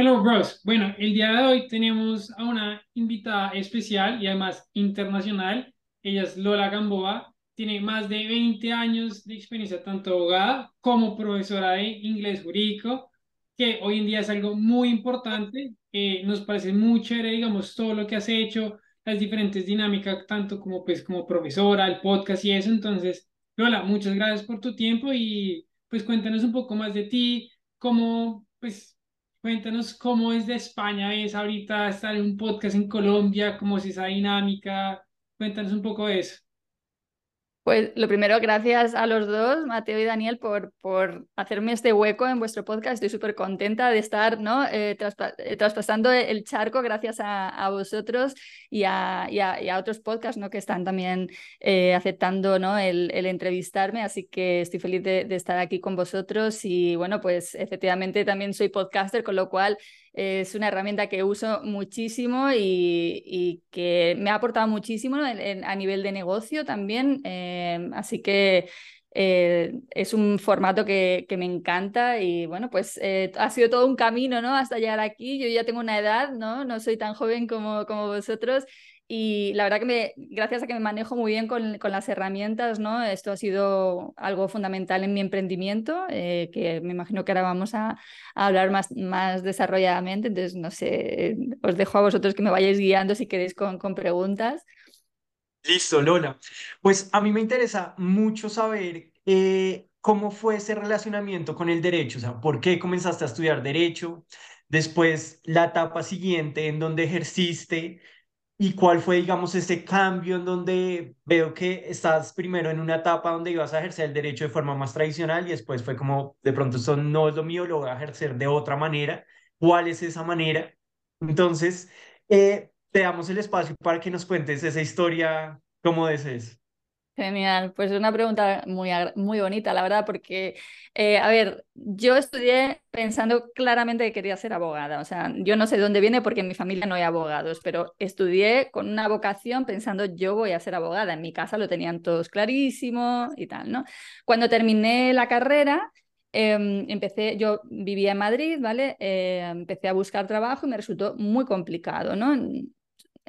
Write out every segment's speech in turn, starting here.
Hello, bros. Bueno, el día de hoy tenemos a una invitada especial y además internacional. Ella es Lola Gamboa. Tiene más de 20 años de experiencia tanto abogada como profesora de inglés jurídico, que hoy en día es algo muy importante. Eh, nos parece muy chévere, digamos, todo lo que has hecho, las diferentes dinámicas, tanto como, pues, como profesora, el podcast y eso. Entonces, Lola, muchas gracias por tu tiempo y pues cuéntanos un poco más de ti, cómo, pues, Cuéntanos cómo es de España, es ahorita estar en un podcast en Colombia, cómo es esa dinámica. Cuéntanos un poco de eso. Pues lo primero, gracias a los dos, Mateo y Daniel, por, por hacerme este hueco en vuestro podcast. Estoy súper contenta de estar ¿no? Eh, eh, traspasando el charco gracias a, vosotros y a, y, a, otros podcasts ¿no? que están también eh, aceptando ¿no? el, el, entrevistarme. Así que estoy feliz de, de estar aquí con vosotros. Y bueno, pues efectivamente también soy podcaster, con lo cual es una herramienta que uso muchísimo y, que me ha aportado muchísimo a nivel de negocio también. Em, así que eh, es un formato que, que, me encanta y bueno, pues eh, ha sido todo un camino, ¿no? Hasta llegar aquí. Yo ya tengo una edad, ¿no? No soy tan joven como, como vosotros y la verdad que gracias a que me manejo muy bien con, con las herramientas, ¿no? Esto ha sido algo fundamental en mi emprendimiento, eh, que me imagino que ahora vamos a, a, hablar más, más desarrolladamente. Entonces, no sé, os dejo a vosotros que me vayáis guiando si queréis con, con preguntas. Listo, Lola. Pues a mí me interesa mucho saber eh, cómo fue ese relacionamiento con el derecho, o sea, por qué comenzaste a estudiar derecho, después la etapa siguiente en donde ejerciste ¿Y cuál fue, digamos, ese cambio en donde veo que estás primero en una etapa donde ibas a ejercer el derecho de forma más tradicional y después fue como, de pronto esto no es lo mío, lo voy a ejercer de otra manera? ¿Cuál es esa manera? Entonces, eh, te damos el espacio para que nos cuentes esa historia, cómo desees. Genial, pues es una pregunta muy, muy bonita, la verdad, porque, eh, a ver, yo estudié pensando claramente que quería ser abogada, o sea, yo no sé dónde viene porque en mi familia no hay abogados, pero estudié con una vocación pensando yo voy a ser abogada, en mi casa lo tenían todos clarísimo y tal, ¿no? Cuando terminé la carrera, em, empecé, yo vivía en Madrid, ¿vale? Eh, empecé a buscar trabajo y me resultó muy complicado, ¿no?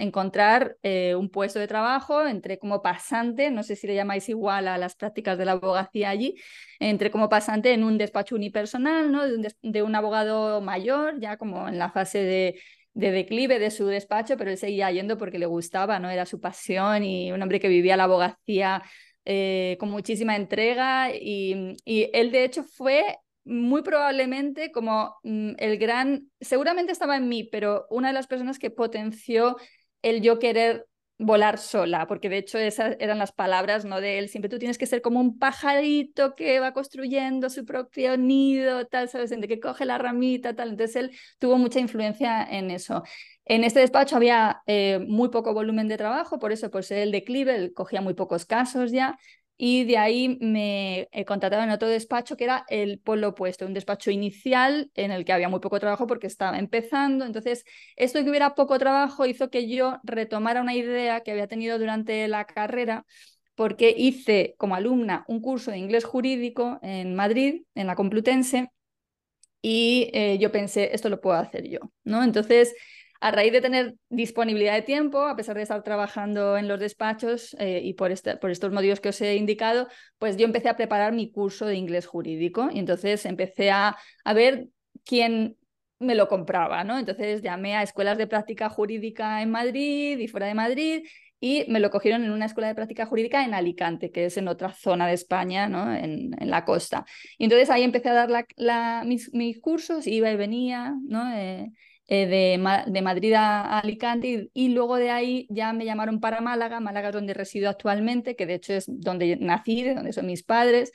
Encontrar eh, un puesto de trabajo, entré como pasante, no sé si le llamáis igual a las prácticas de la abogacía allí, entré como pasante en un despacho unipersonal, ¿no? de, un, de un abogado mayor, ya como en la fase de, de declive de su despacho, pero él seguía yendo porque le gustaba, ¿no? Era su pasión y un hombre que vivía la abogacía eh, con muchísima entrega y, y, él de hecho fue muy probablemente como mm, el gran, seguramente estaba en mí, pero una de las personas que potenció el yo querer volar sola, porque de hecho esas eran las palabras ¿no? de él, siempre tú tienes que ser como un pajarito que va construyendo su propio nido, tal, ¿sabes? De que coge la ramita, tal, entonces él tuvo mucha influencia en eso. En este despacho había eh, muy poco volumen de trabajo, por eso por ser el declive, él cogía muy pocos casos ya, y de ahí me he contratado en otro despacho que era el polo opuesto, un despacho inicial en el que había muy poco trabajo porque estaba empezando. Entonces, esto de que hubiera poco trabajo hizo que yo retomara una idea que había tenido durante la carrera porque hice como alumna un curso de inglés jurídico en Madrid, en la Complutense, y eh, yo pensé, esto lo puedo hacer yo, ¿no? Entonces, a raíz de tener disponibilidad de tiempo, a pesar de estar trabajando en los despachos eh, y por, este, por estos motivos que os he indicado, pues yo empecé a preparar mi curso de inglés jurídico y entonces empecé a, a ver quién me lo compraba, ¿no? Entonces llamé a escuelas de práctica jurídica en Madrid y fuera de Madrid y me lo cogieron en una escuela de práctica jurídica en Alicante, que es en otra zona de España, ¿no? en, en la costa. Y entonces ahí empecé a dar mis, mis, cursos, iba y venía, ¿no? Eh, eh, de, Madrid a, Alicante y, luego de ahí ya me llamaron para Málaga, Málaga es donde resido actualmente, que de hecho es donde nací, donde son mis padres.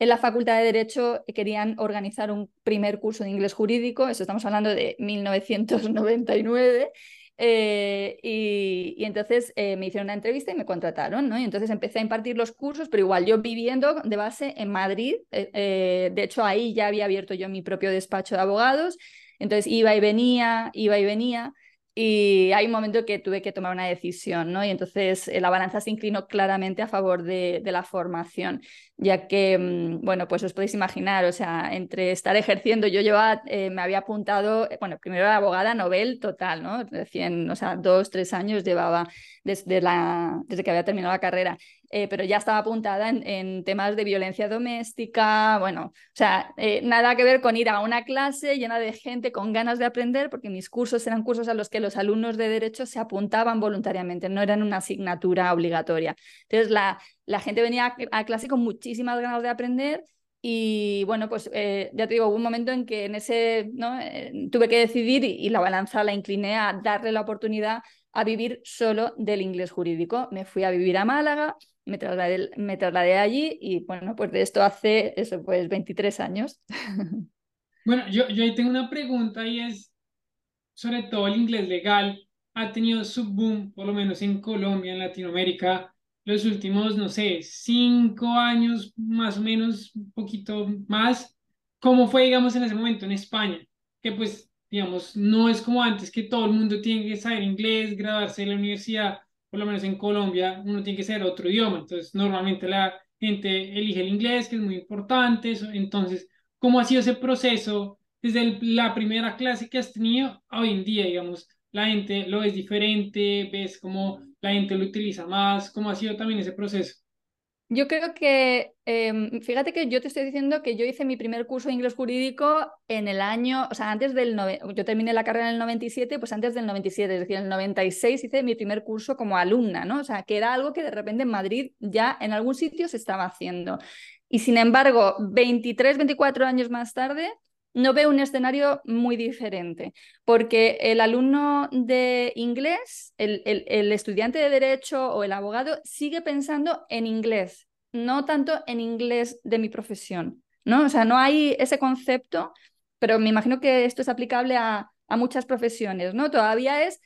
En la Facultad de Derecho querían organizar un primer curso de inglés jurídico, eso estamos hablando de 1999. Eh, y, entonces eh, me hicieron una entrevista y me contrataron, ¿no? Y entonces empecé a impartir los cursos, pero igual yo viviendo de base en Madrid, de hecho ahí ya había abierto yo mi propio despacho de abogados entonces iba y venía, iba y venía. y hay un momento que tuve que tomar una decisión, ¿no? Y entonces eh, la balanza se inclinó claramente a favor de, la formación, ya que, mm, bueno, pues os podéis imaginar, o sea, entre estar ejerciendo, yo llevaba, eh, me había apuntado, eh, bueno, primero era abogada novel total, ¿no? Recién, o sea, dos, tres años llevaba desde, la, desde que había terminado la carrera. Eh, pero ya estaba apuntada en, temas de violencia doméstica, bueno, o sea, eh, nada que ver con ir a una clase llena de gente con ganas de aprender, porque mis cursos eran cursos a los que los alumnos de derecho se apuntaban voluntariamente, no eran una asignatura obligatoria. Entonces, la, la gente venía a clase con muchísimas ganas de aprender y bueno, pues eh, ya te digo, hubo un momento en que en ese, ¿no? tuve que decidir y, la balanza la incliné a darle la oportunidad a vivir solo del inglés jurídico. Me fui a vivir a Málaga, me trasladé, me trasladé allí y bueno, pues de esto hace eso, pues 23 años. Bueno, yo, yo ahí tengo una pregunta y es sobre todo el inglés legal. Ha tenido su boom, por lo menos en Colombia, en Latinoamérica, los últimos, no sé, cinco años, más o menos, un poquito más. ¿Cómo fue, digamos, en ese momento en España? Que pues, digamos, no es como antes que todo el mundo tiene que saber inglés, graduarse en la universidad por lo menos en Colombia, uno tiene que ser otro idioma. Entonces, normalmente la gente elige el inglés, que es muy importante. Entonces, ¿cómo ha sido ese proceso desde la primera clase que has tenido a hoy en día, digamos? La gente lo es diferente, ves cómo la gente lo utiliza más, ¿cómo ha sido también ese proceso? Yo creo que, em, fíjate que yo te estoy diciendo que yo hice mi primer curso de inglés jurídico en el año, o sea, antes del, yo terminé la carrera en el 97, pues antes del 97, es decir, en el 96 hice mi primer curso como alumna, ¿no? O sea, que era algo que de repente en Madrid ya en algún sitio se estaba haciendo. Y sin embargo, 23, 24 años más tarde, no veo un escenario muy diferente, porque el alumno de inglés, el, el, estudiante de derecho o el abogado sigue pensando en inglés, no tanto en inglés de mi profesión, ¿no? O sea, no hay ese concepto, pero me imagino que esto es aplicable a, a muchas profesiones, ¿no? Todavía es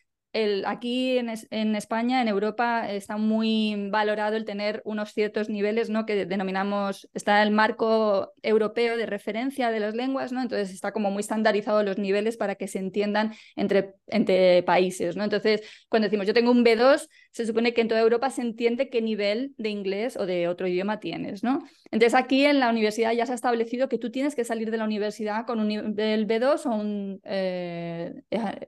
aquí en, España, en Europa, está muy valorado el tener unos ciertos niveles, ¿no? Que denominamos, está el marco europeo de referencia de las lenguas, ¿no? Entonces está como muy estandarizado los niveles para que se entiendan entre, entre países, ¿no? Entonces, cuando decimos yo tengo un B2, se supone que en toda Europa se entiende qué nivel de inglés o de otro idioma tienes, ¿no? Entonces aquí en la universidad ya se ha establecido que tú tienes que salir de la universidad con un nivel B2 o un eh,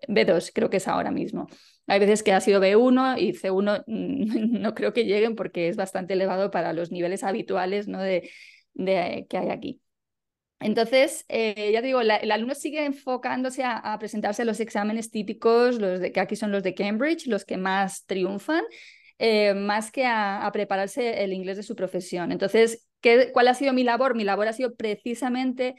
B2, creo que es ahora mismo. Hay veces que ha sido B1 y C1 no creo que lleguen porque es bastante elevado para los niveles habituales ¿no? de, de, que hay aquí. Entonces, eh, ya te digo, el alumno sigue enfocándose a, presentarse a los exámenes típicos, los de, que aquí son los de Cambridge, los que más triunfan, eh, más que a, a, prepararse el inglés de su profesión. Entonces, ¿qué, ¿cuál ha sido mi labor? Mi labor ha sido precisamente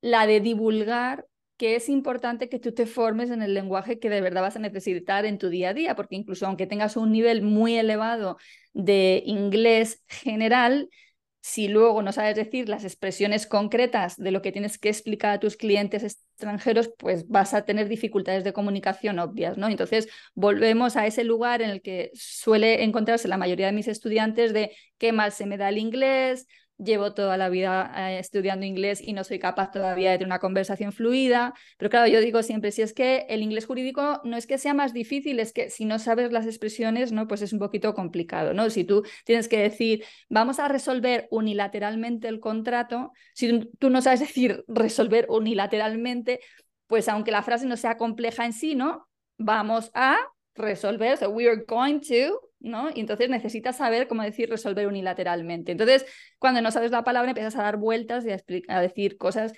la de divulgar que es importante que tú te formes en el lenguaje que de verdad vas a necesitar en tu día a día, porque incluso aunque tengas un nivel muy elevado de inglés general, si luego no sabes decir las expresiones concretas de lo que tienes que explicar a tus clientes extranjeros, pues vas a tener dificultades de comunicación obvias, ¿no? Entonces, volvemos a ese lugar en el que suele encontrarse la mayoría de mis estudiantes de qué mal se me da el inglés, llevo toda la vida eh, estudiando inglés y no soy capaz todavía de tener una conversación fluida. Pero claro, yo digo siempre, si es que el inglés jurídico no es que sea más difícil, es que si no sabes las expresiones, ¿no? Pues es un poquito complicado, ¿no? Si tú tienes que decir, vamos a resolver unilateralmente el contrato, si tú no sabes decir resolver unilateralmente, pues aunque la frase no sea compleja en sí, ¿no? Vamos a resolver, so we are going to, ¿no? Y entonces necesitas saber cómo decir resolver unilateralmente. Entonces, cuando no sabes la palabra, empiezas a dar vueltas y a, decir cosas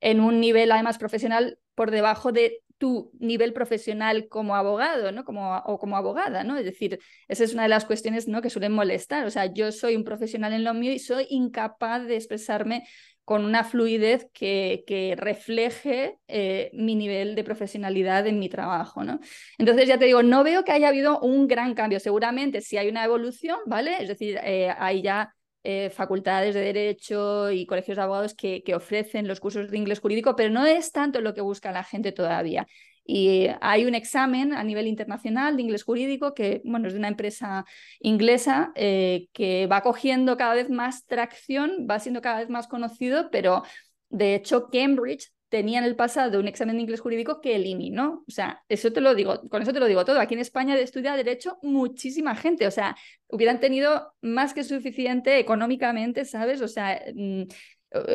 en un nivel además profesional por debajo de tu nivel profesional como abogado, ¿no? Como, o como abogada, ¿no? Es decir, esa es una de las cuestiones, ¿no? Que suelen molestar. O sea, yo soy un profesional en lo mío y soy incapaz de expresarme con una fluidez que, refleje eh, mi nivel de profesionalidad en mi trabajo. ¿no? Entonces, ya te digo, no veo que haya habido un gran cambio. Seguramente si hay una evolución, ¿vale? Es decir, eh, hay ya eh, facultades de derecho y colegios de abogados que ofrecen los cursos de inglés jurídico, pero no es tanto lo que busca la gente todavía. Y hay un examen a nivel internacional de inglés jurídico que, bueno, es de una empresa inglesa eh, que va cogiendo cada vez más tracción, va siendo cada vez más conocido, pero de hecho Cambridge tenía en el pasado un examen de inglés jurídico que eliminó. O sea, eso te lo digo, con eso te lo digo todo. Aquí en España estudia Derecho muchísima gente. O sea, hubieran tenido más que suficiente económicamente, ¿sabes? O sea, mm,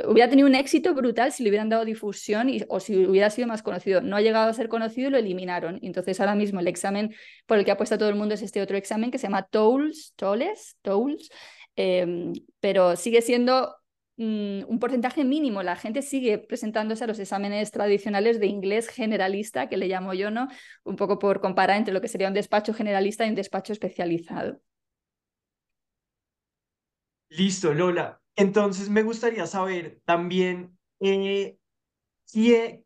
hubiera tenido un éxito brutal si le hubieran dado difusión y, o si hubiera sido más conocido. No ha llegado a ser conocido y lo eliminaron. Entonces ahora mismo el examen por el que apuesta todo el mundo es este otro examen que se llama TOLS, TOLES, TOLS, em, pero sigue siendo Mm, un porcentaje mínimo. La gente sigue presentándose a los exámenes tradicionales de inglés generalista, que le llamo yo, ¿no? Un poco por comparar entre lo que sería un despacho generalista y un despacho especializado. Listo, Lola. Entonces me gustaría saber también eh, quién,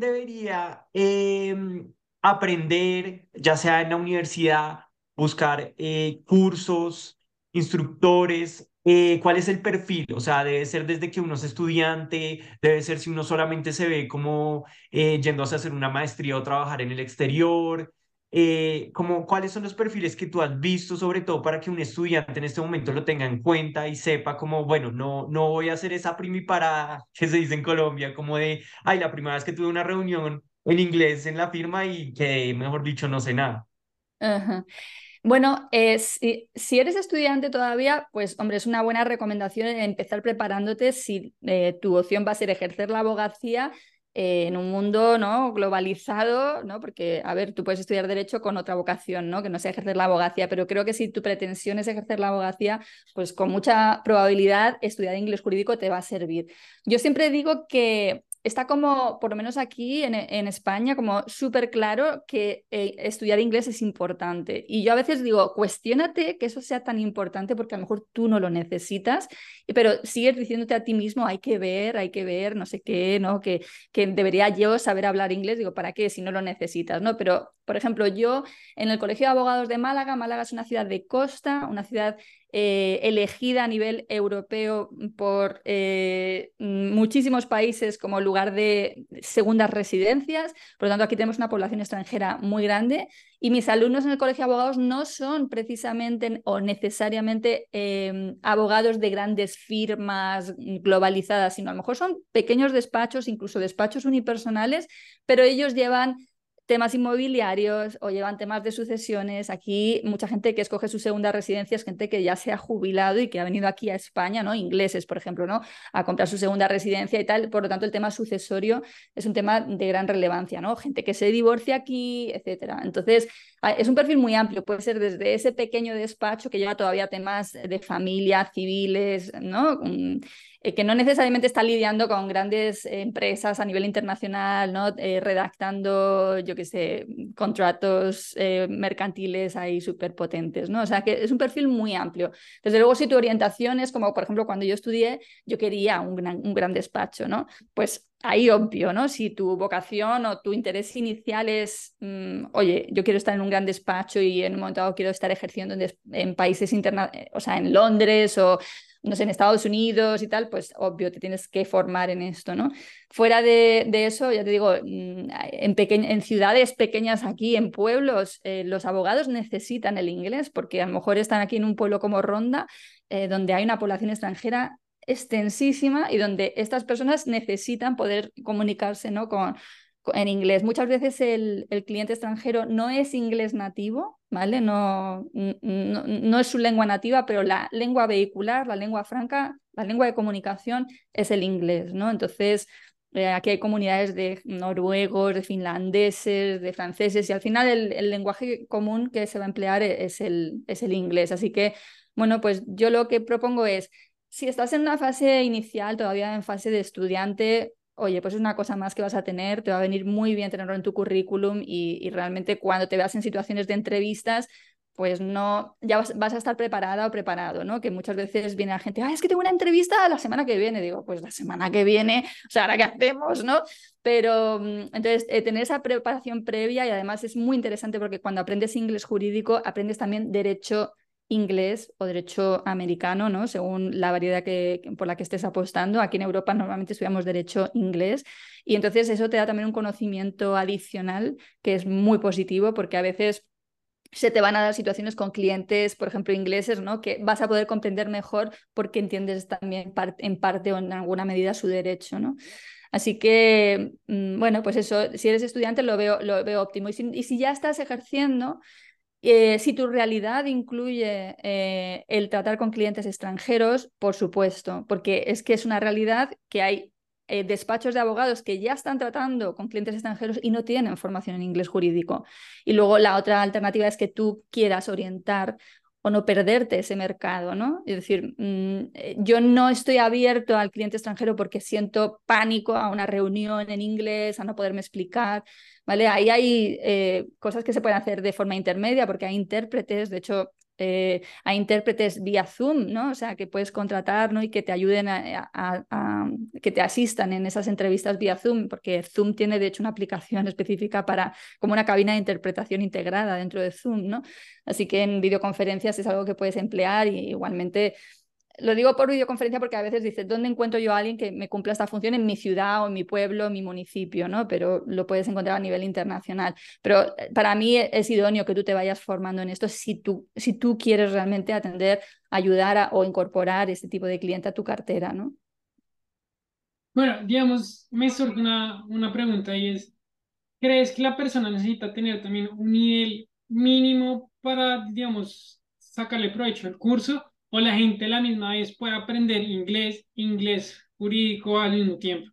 debería em, aprender, ya sea en la universidad, buscar eh, cursos, instructores eh, ¿cuál es el perfil? O sea, debe ser desde que uno es estudiante, debe ser si uno solamente se ve como eh, yéndose a hacer una maestría o trabajar en el exterior. Eh, como, ¿Cuáles son los perfiles que tú has visto, sobre todo para que un estudiante en este momento lo tenga en cuenta y sepa como, bueno, no, no voy a hacer esa primiparada que se dice en Colombia, como de, ay, la primera vez que tuve una reunión en inglés en la firma y que, mejor dicho, no sé nada. Ajá. Bueno, eh, si, eres estudiante todavía, pues hombre, es una buena recomendación empezar preparándote si eh, tu opción va a ser ejercer la abogacía eh, en un mundo ¿no? globalizado, ¿no? porque, a ver, tú puedes estudiar derecho con otra vocación, ¿no? que no sea ejercer la abogacía, pero creo que si tu pretensión es ejercer la abogacía, pues con mucha probabilidad estudiar inglés jurídico te va a servir. Yo siempre digo que está como, por lo menos aquí en, España, como súper claro que eh, estudiar inglés es importante. Y yo a veces digo, cuestiónate que eso sea tan importante porque a lo mejor tú no lo necesitas, pero sigues diciéndote a ti mismo, hay que ver, hay que ver, no sé qué, ¿no? Que, que debería yo saber hablar inglés. Digo, ¿para qué si no lo necesitas, ¿no? Pero, por ejemplo, yo en el Colegio de Abogados de Málaga, Málaga es una ciudad de costa, una ciudad eh, elegida a nivel europeo por eh, muchísimos países como lugar de segundas residencias. Por lo tanto, aquí tenemos una población extranjera muy grande y mis alumnos en el Colegio de Abogados no son precisamente o necesariamente em, abogados de grandes firmas globalizadas, sino a lo mejor son pequeños despachos, incluso despachos unipersonales, pero ellos llevan temas inmobiliarios o llevan temas de sucesiones. Aquí mucha gente que escoge su segunda residencia es gente que ya se ha jubilado y que ha venido aquí a España, ¿no? Ingleses, por ejemplo, ¿no? A comprar su segunda residencia y tal. Por lo tanto, el tema sucesorio es un tema de gran relevancia, ¿no? Gente que se divorcia aquí, etcétera. Entonces, es un perfil muy amplio. Puede ser desde ese pequeño despacho que lleva todavía temas de familia, civiles, ¿no? Eh, que no necesariamente está lidiando con grandes empresas a nivel internacional, ¿no? Eh, redactando, yo qué sé, contratos eh, mercantiles ahí súper potentes, ¿no? O sea, que es un perfil muy amplio. Desde luego, si tu orientación es como, por ejemplo, cuando yo estudié, yo quería un gran, un gran despacho, ¿no? Pues ahí obvio, ¿no? Si tu vocación o tu interés inicial es, mm, oye, yo quiero estar en un gran despacho y en un momento dado quiero estar ejerciendo en, en países internacionales, o sea, en Londres o no sé, en Estados Unidos y tal, pues obvio, te tienes que formar en esto, ¿no? Fuera de, eso, ya te digo, mm, en, en ciudades pequeñas aquí, en pueblos, eh, los abogados necesitan el inglés porque a lo mejor están aquí en un pueblo como Ronda, eh, donde hay una población extranjera extensísima y donde estas personas necesitan poder comunicarse ¿no? con, en inglés. Muchas veces el, cliente extranjero no es inglés nativo, ¿vale? No, no, es su lengua nativa, pero la lengua vehicular, la lengua franca, la lengua de comunicación es el inglés, ¿no? Entonces, eh, aquí hay comunidades de noruegos, de finlandeses, de franceses, y al final el, lenguaje común que se va a emplear es el, es el inglés. Así que, bueno, pues yo lo que propongo es, si estás en una fase inicial, todavía en fase de estudiante, oye, pues es una cosa más que vas a tener, te va a venir muy bien tenerlo en tu currículum y, realmente cuando te veas en situaciones de entrevistas, pues no, ya vas, a estar preparada o preparado, ¿no? Que muchas veces viene la gente, ah, es que tengo una entrevista la semana que viene. Digo, pues la semana que viene, o sea, ahora qué hacemos, ¿no? Pero mm, entonces, eh, tener esa preparación previa y además es muy interesante porque cuando aprendes inglés jurídico, aprendes también derecho inglés o derecho americano, ¿no? según la variedad que, por la que estés apostando. Aquí en Europa normalmente estudiamos derecho inglés y entonces eso te da también un conocimiento adicional que es muy positivo porque a veces se te van a dar situaciones con clientes, por ejemplo, ingleses, ¿no? que vas a poder comprender mejor porque entiendes también en parte o en alguna medida su derecho. ¿no? Así que, mm, bueno, pues eso, si eres estudiante lo veo, lo veo óptimo. Y si, ya estás ejerciendo, eh, si tu realidad incluye eh, el tratar con clientes extranjeros, por supuesto, porque es que es una realidad que hay eh, despachos de abogados que ya están tratando con clientes extranjeros y no tienen formación en inglés jurídico. Y luego la otra alternativa es que tú quieras orientar o no perderte ese mercado, ¿no? Es decir, mm, eh, yo no estoy abierto al cliente extranjero porque siento pánico a una reunión en inglés, a no poderme explicar, ¿vale? Ahí hay eh, cosas que se pueden hacer de forma intermedia porque hay intérpretes, de hecho, eh, a intérpretes vía Zoom, ¿no? O sea, que puedes contratar ¿no? y que te ayuden a, que te asistan en esas entrevistas vía Zoom, porque Zoom tiene de hecho una aplicación específica para, como una cabina de interpretación integrada dentro de Zoom, ¿no? Así que en videoconferencias es algo que puedes emplear y igualmente lo digo por videoconferencia porque a veces dices, ¿dónde encuentro yo a alguien que me cumpla esta función en mi ciudad o en mi pueblo, en mi municipio? ¿no? Pero lo puedes encontrar a nivel internacional. Pero eh, para mí es idóneo que tú te vayas formando en esto si tú, si tú quieres realmente atender, ayudar o incorporar este tipo de cliente a tu cartera. ¿no? Bueno, digamos, me surge una, una pregunta y es, ¿crees que la persona necesita tener también un nivel mínimo para, digamos, sacarle provecho al curso? O la gente la misma vez puede aprender inglés, inglés jurídico al mismo tiempo?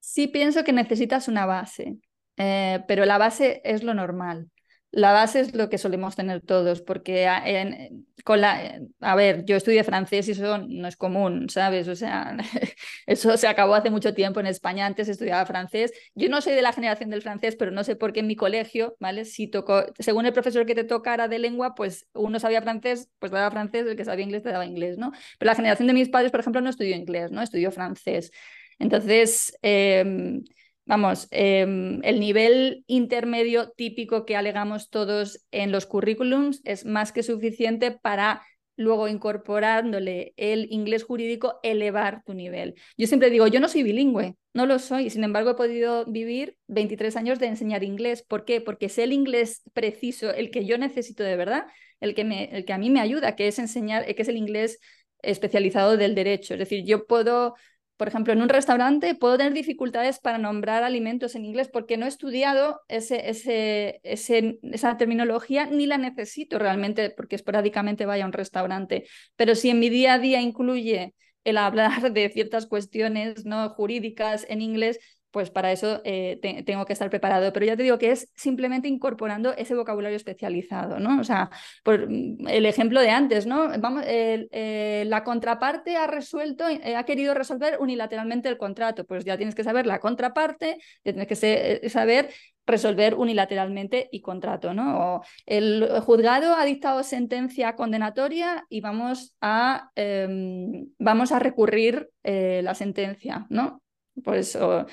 Sí, pienso que necesitas una base, eh, pero la base es lo normal. La base es lo que solemos tener todos, porque en, con la, a ver, yo estudié francés y eso no es común, ¿sabes? O sea, eso se acabó hace mucho tiempo en España, antes estudiaba francés. Yo no soy de la generación del francés, pero no sé por qué en mi colegio, ¿vale? Si tocó, según el profesor que te tocara de lengua, pues uno sabía francés, pues daba francés, el que sabía inglés te daba inglés, ¿no? Pero la generación de mis padres, por ejemplo, no estudió inglés, ¿no? Estudió francés. Entonces, eh, vamos, em, el nivel intermedio típico que alegamos todos en los currículums es más que suficiente para luego incorporándole el inglés jurídico, elevar tu nivel. Yo siempre digo, yo no soy bilingüe, no lo soy, sin embargo he podido vivir 23 años de enseñar inglés. ¿Por qué? Porque sé el inglés preciso, el que yo necesito de verdad, el que, me, el que a mí me ayuda, que es enseñar, que es el inglés especializado del derecho. Es decir, yo puedo por ejemplo, en un restaurante puedo tener dificultades para nombrar alimentos en inglés porque no he estudiado esa terminología ni la necesito realmente porque esporádicamente vaya a un restaurante. Pero si en mi día a día incluye el hablar de ciertas cuestiones ¿no? jurídicas en inglés, pues para eso eh, tengo que estar preparado. Pero ya te digo que es simplemente incorporando ese vocabulario especializado, ¿no? O sea, por mm, el ejemplo de antes, ¿no? Vamos, eh, la contraparte ha resuelto, eh, ha querido resolver unilateralmente el contrato, pues ya tienes que saber la contraparte, ya tienes que saber resolver unilateralmente y contrato, ¿no? O el juzgado ha dictado sentencia condenatoria y vamos a, em, vamos a recurrir la sentencia, ¿no? Por eso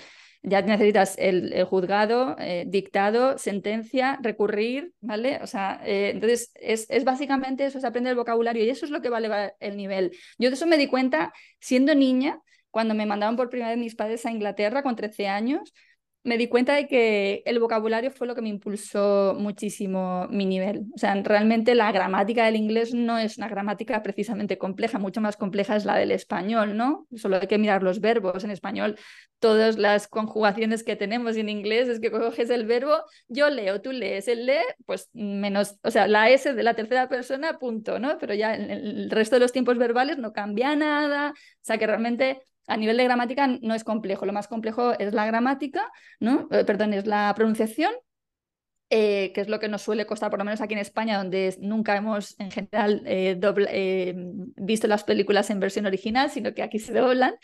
ya necesitas el, juzgado, eh, dictado, sentencia, recurrir, ¿vale? O sea, eh, entonces es, es, básicamente eso, es aprender el vocabulario y eso es lo que va a elevar el nivel. Yo de eso me di cuenta siendo niña, cuando me mandaron por primera vez mis padres a Inglaterra con 13 años, me di cuenta de que el vocabulario fue lo que me impulsó muchísimo mi nivel. O sea, realmente la gramática del inglés no es una gramática precisamente compleja, mucho más compleja es la del español, ¿no? Solo hay que mirar los verbos. En español, todas las conjugaciones que tenemos en inglés es que coges el verbo, yo leo, tú lees, él lee, pues menos, o sea, la S de la tercera persona, punto, ¿no? Pero ya el resto de los tiempos verbales no cambia nada. O sea, que realmente a nivel de gramática no es complejo, lo más complejo es la gramática, ¿no? Eh, perdón, es la pronunciación, eh, que es lo que nos suele costar, por lo menos aquí en España, donde nunca hemos en general eh, visto las películas en versión original, sino que aquí se doblan.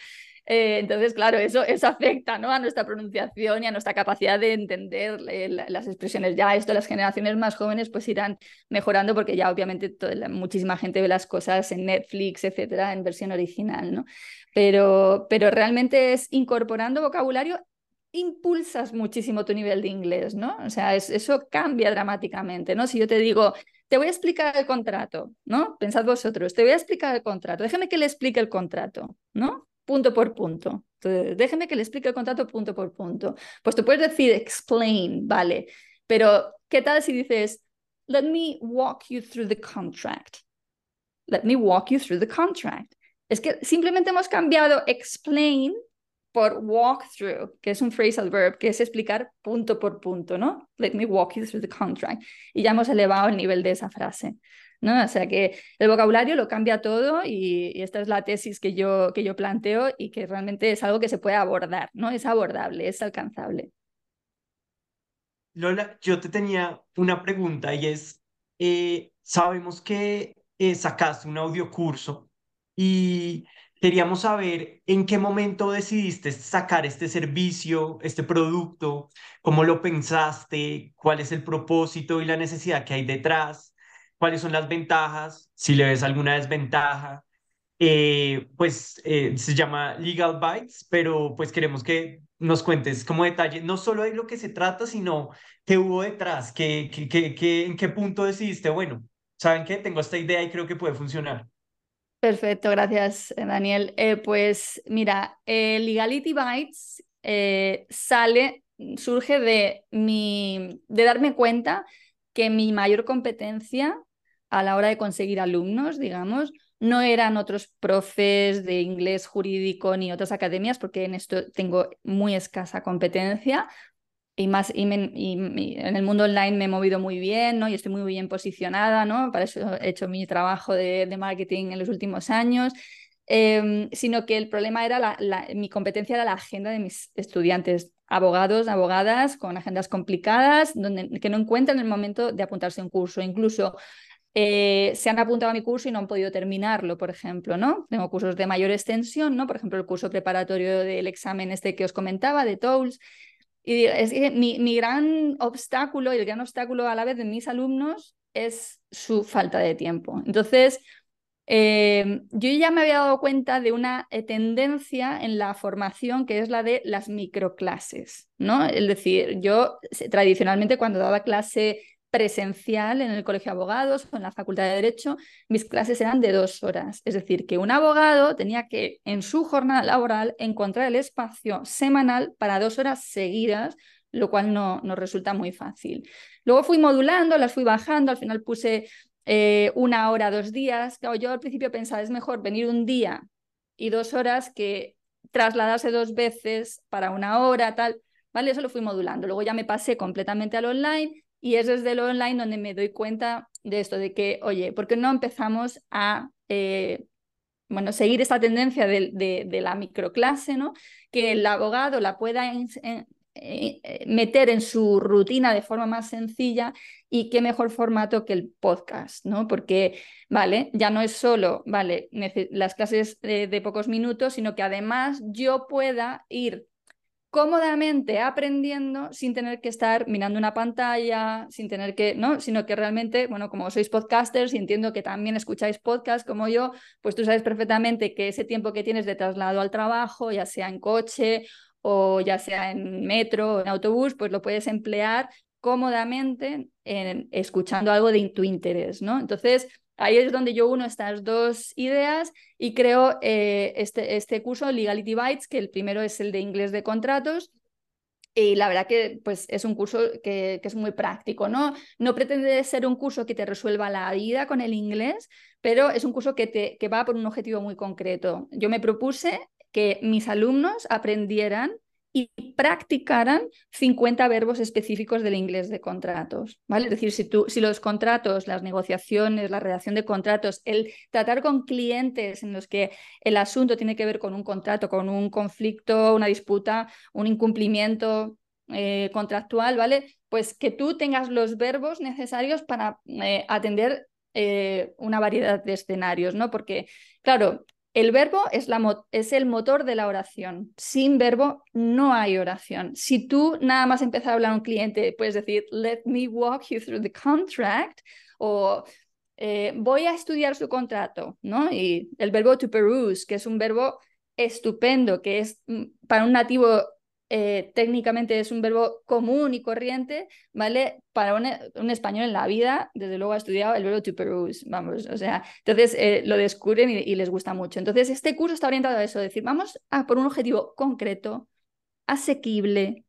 entonces, claro, eso, eso afecta ¿no? a nuestra pronunciación y a nuestra capacidad de entender las expresiones. Ya esto, las generaciones más jóvenes pues irán mejorando porque ya obviamente muchísima gente ve las cosas en Netflix, etcétera, en versión original, ¿no? Pero, pero realmente es incorporando vocabulario impulsas muchísimo tu nivel de inglés, ¿no? O sea, eso cambia dramáticamente, ¿no? Si yo te digo, te voy a explicar el contrato, ¿no? Pensad vosotros, te voy a explicar el contrato, déjeme que le explique el contrato, ¿no? Punto por punto. Déjeme que le explique el contrato punto por punto. Pues tú puedes decir explain, vale, pero ¿qué tal si dices, let me walk you through the contract? Let me walk you through the contract. Es que simplemente hemos cambiado explain por walkthrough, que es un phrasal verb, que es explicar punto por punto, ¿no? Let me walk you through the contract. Y ya hemos elevado el nivel de esa frase. ¿no? O sea que el vocabulario lo cambia todo y, esta es la tesis que yo, que yo planteo y que realmente es algo que se puede abordar, ¿no? Es abordable, es alcanzable. Lola, yo te tenía una pregunta y es, eh, sabemos que eh, sacaste un audiocurso y queríamos saber en qué momento decidiste sacar este servicio, este producto, cómo lo pensaste, cuál es el propósito y la necesidad que hay detrás cuáles son las ventajas, si le ves alguna desventaja. Eh, pues eh, se llama Legal Bytes, pero pues queremos que nos cuentes como detalle, no solo de lo que se trata, sino qué hubo detrás, qué, qué, qué, en qué punto decidiste, bueno, ¿saben qué? Tengo esta idea y creo que puede funcionar. Perfecto, gracias Daniel. Eh, pues mira, Legality Bytes sale, surge de, mi, de darme cuenta que mi mayor competencia a la hora de conseguir alumnos, digamos, no eran otros profes de inglés jurídico ni otras academias, porque en esto tengo muy escasa competencia. Y más y, en el mundo online me he movido muy bien, ¿no? Y estoy muy bien posicionada, ¿no? Para eso he hecho mi trabajo de, marketing en los últimos años. Em, sino que el problema era la, mi competencia era la agenda de mis estudiantes, abogados, abogadas con agendas complicadas, donde, que no encuentran el momento de apuntarse a un curso. Incluso eh, se han apuntado a mi curso y no han podido terminarlo, por ejemplo, ¿no? Tengo cursos de mayor extensión, ¿no? Por ejemplo, el curso preparatorio del examen este que os comentaba, de TOELS. Y es que mi, gran obstáculo y el gran obstáculo a la vez de mis alumnos es su falta de tiempo. Entonces, eh, yo ya me había dado cuenta de una eh, tendencia en la formación que es la de las microclases, ¿no? Es decir, yo tradicionalmente cuando daba clase presencial en el Colegio de Abogados o en la Facultad de Derecho, mis clases eran de dos horas. Es decir, que un abogado tenía que en su jornada laboral encontrar el espacio semanal para dos horas seguidas, lo cual no nos resulta muy fácil. Luego fui modulando, las fui bajando, al final puse eh, una hora, dos días. Claro, yo al principio pensaba, es mejor venir un día y dos horas que trasladarse dos veces para una hora, tal. ¿Vale? Eso lo fui modulando. Luego ya me pasé completamente al online y es desde lo online donde me doy cuenta de esto, de que, oye, ¿por qué no empezamos a eh, bueno, seguir esta tendencia de, de, la microclase, ¿no? que el abogado la pueda eh, eh, meter en su rutina de forma más sencilla y qué mejor formato que el podcast, ¿no? Porque, vale, ya no es solo, vale, las clases de pocos minutos, sino que además yo pueda ir cómodamente aprendiendo sin tener que estar mirando una pantalla, sin tener que, ¿no? Sino que realmente, bueno, como sois podcasters y entiendo que también escucháis podcast como yo, pues tú sabes perfectamente que ese tiempo que tienes de traslado al trabajo, ya sea en coche o ya sea en metro o en autobús, pues lo puedes emplear cómodamente en, escuchando algo de tu interés, ¿no? Entonces, Ahí es donde yo uno estas dos ideas y creo eh, este, este curso, Legality Bytes, que el primero es el de inglés de contratos, y la verdad que pues, es un curso que, que, es muy práctico, ¿no? No pretende ser un curso que te resuelva la vida con el inglés, pero es un curso que, te, que va por un objetivo muy concreto. Yo me propuse que mis alumnos aprendieran y practicaran 50 verbos específicos del inglés de contratos, ¿vale? Es decir, si, tú, si los contratos, las negociaciones, la redacción de contratos, el tratar con clientes en los que el asunto tiene que ver con un contrato, con un conflicto, una disputa, un incumplimiento eh, contractual, ¿vale? Pues que tú tengas los verbos necesarios para eh, atender eh, una variedad de escenarios, ¿no? Porque, claro, el verbo es, la, es, el motor de la oración. Sin verbo no hay oración. Si tú nada más empezar a hablar a un cliente, puedes decir, let me walk you through the contract o eh, voy a estudiar su contrato, ¿no? Y el verbo to peruse, que es un verbo estupendo, que es mm, para un nativo eh, técnicamente es un verbo común y corriente, ¿vale? Para un, español en la vida, desde luego ha estudiado el verbo to peruse, vamos, o sea, entonces eh, lo descubren y, les gusta mucho. Entonces, este curso está orientado a eso, decir, vamos a por un objetivo concreto, asequible,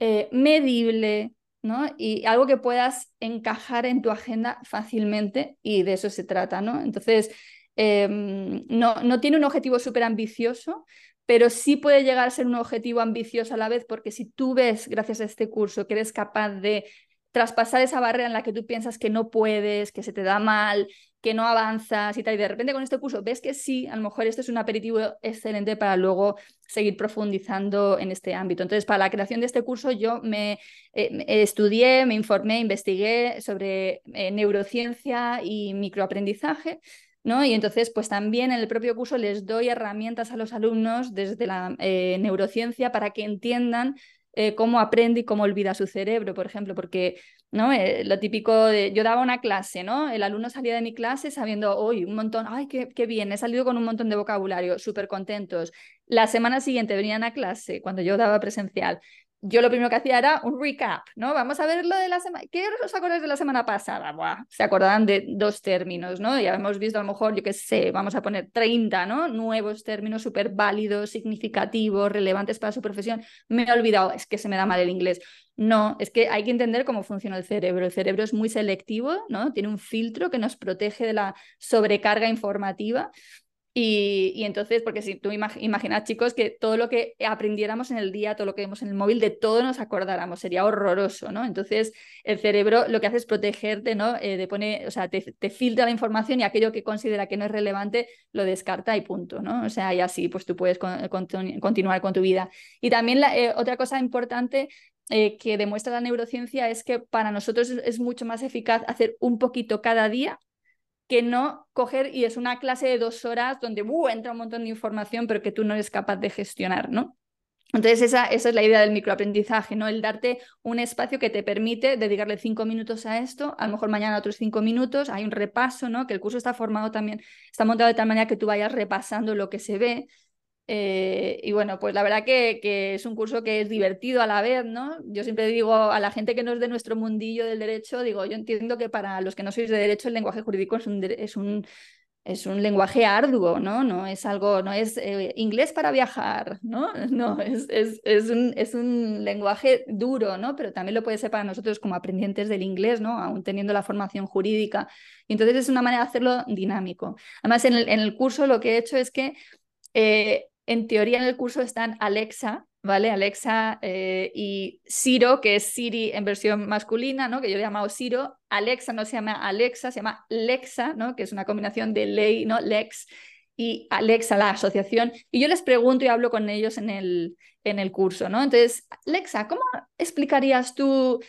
eh, medible, ¿no? Y algo que puedas encajar en tu agenda fácilmente y de eso se trata, ¿no? Entonces, em, no, no tiene un objetivo súper ambicioso, pero sí puede llegar a ser un objetivo ambicioso a la vez, porque si tú ves, gracias a este curso, que eres capaz de traspasar esa barrera en la que tú piensas que no puedes, que se te da mal, que no avanzas y tal, y de repente con este curso ves que sí, a lo mejor este es un aperitivo excelente para luego seguir profundizando en este ámbito. Entonces, para la creación de este curso yo me eh, estudié, me informé, investigué sobre eh, neurociencia y microaprendizaje. ¿No? Y entonces, pues también en el propio curso les doy herramientas a los alumnos desde la eh, neurociencia para que entiendan cómo aprende y cómo olvida su cerebro, por ejemplo, porque ¿no? Eh, lo típico de, yo daba una clase, ¿no? El alumno salía de mi clase sabiendo, hoy un montón, ay, qué, bien, he salido con un montón de vocabulario, súper contentos. La semana siguiente venían a clase, cuando yo daba presencial, yo lo primero que hacía era un recap, ¿no? Vamos a ver lo de la semana. ¿Qué os acordáis de la semana pasada? Buah, se acordaban de dos términos, ¿no? Ya hemos visto a lo mejor, yo qué sé, vamos a poner 30, ¿no? Nuevos términos súper válidos, significativos, relevantes para su profesión. Me he olvidado, es que se me da mal el inglés. No, es que hay que entender cómo funciona el cerebro. El cerebro es muy selectivo, ¿no? Tiene un filtro que nos protege de la sobrecarga informativa. Y, entonces, porque si tú imaginas, chicos, que todo lo que aprendiéramos en el día, todo lo que vemos en el móvil, de todo nos acordáramos, sería horroroso, ¿no? Entonces, el cerebro lo que hace es protegerte, ¿no? Eh, de pone, o sea, te, filtra la información y aquello que considera que no es relevante lo descarta y punto, ¿no? O sea, y así, pues tú puedes continuar con tu vida. Y también eh, otra cosa importante eh, que demuestra la neurociencia es que para nosotros es mucho más eficaz hacer un poquito cada día que no coger y es una clase de dos horas donde uh, entra un montón de información, pero que tú no eres capaz de gestionar, ¿no? Entonces, esa, esa, es la idea del microaprendizaje, ¿no? El darte un espacio que te permite dedicarle cinco minutos a esto, a lo mejor mañana otros cinco minutos, hay un repaso, ¿no? Que el curso está formado también, está montado de tal manera que tú vayas repasando lo que se ve, eh, y bueno, pues la verdad que, es un curso que es divertido a la vez, ¿no? Yo siempre digo a la gente que no es de nuestro mundillo del derecho, digo, yo entiendo que para los que no sois de derecho el lenguaje jurídico es un, es un, es un lenguaje arduo, ¿no? No es algo, no es eh, inglés para viajar, ¿no? No, es, es, es, un, es un lenguaje duro, ¿no? Pero también lo puede ser para nosotros como aprendientes del inglés, ¿no? Aún teniendo la formación jurídica. Y entonces es una manera de hacerlo dinámico. Además, en el, en el curso lo que he hecho es que eh, en teoría en el curso están Alexa, ¿vale? Alexa eh, y Siro, que es Siri en versión masculina, ¿no? Que yo he llamado Siro. Alexa no se llama Alexa, se llama Lexa, ¿no? Que es una combinación de ley, ¿no? Lex y Alexa, la asociación. Y yo les pregunto y hablo con ellos en el, en el curso, ¿no? Entonces, Alexa, ¿cómo explicarías tú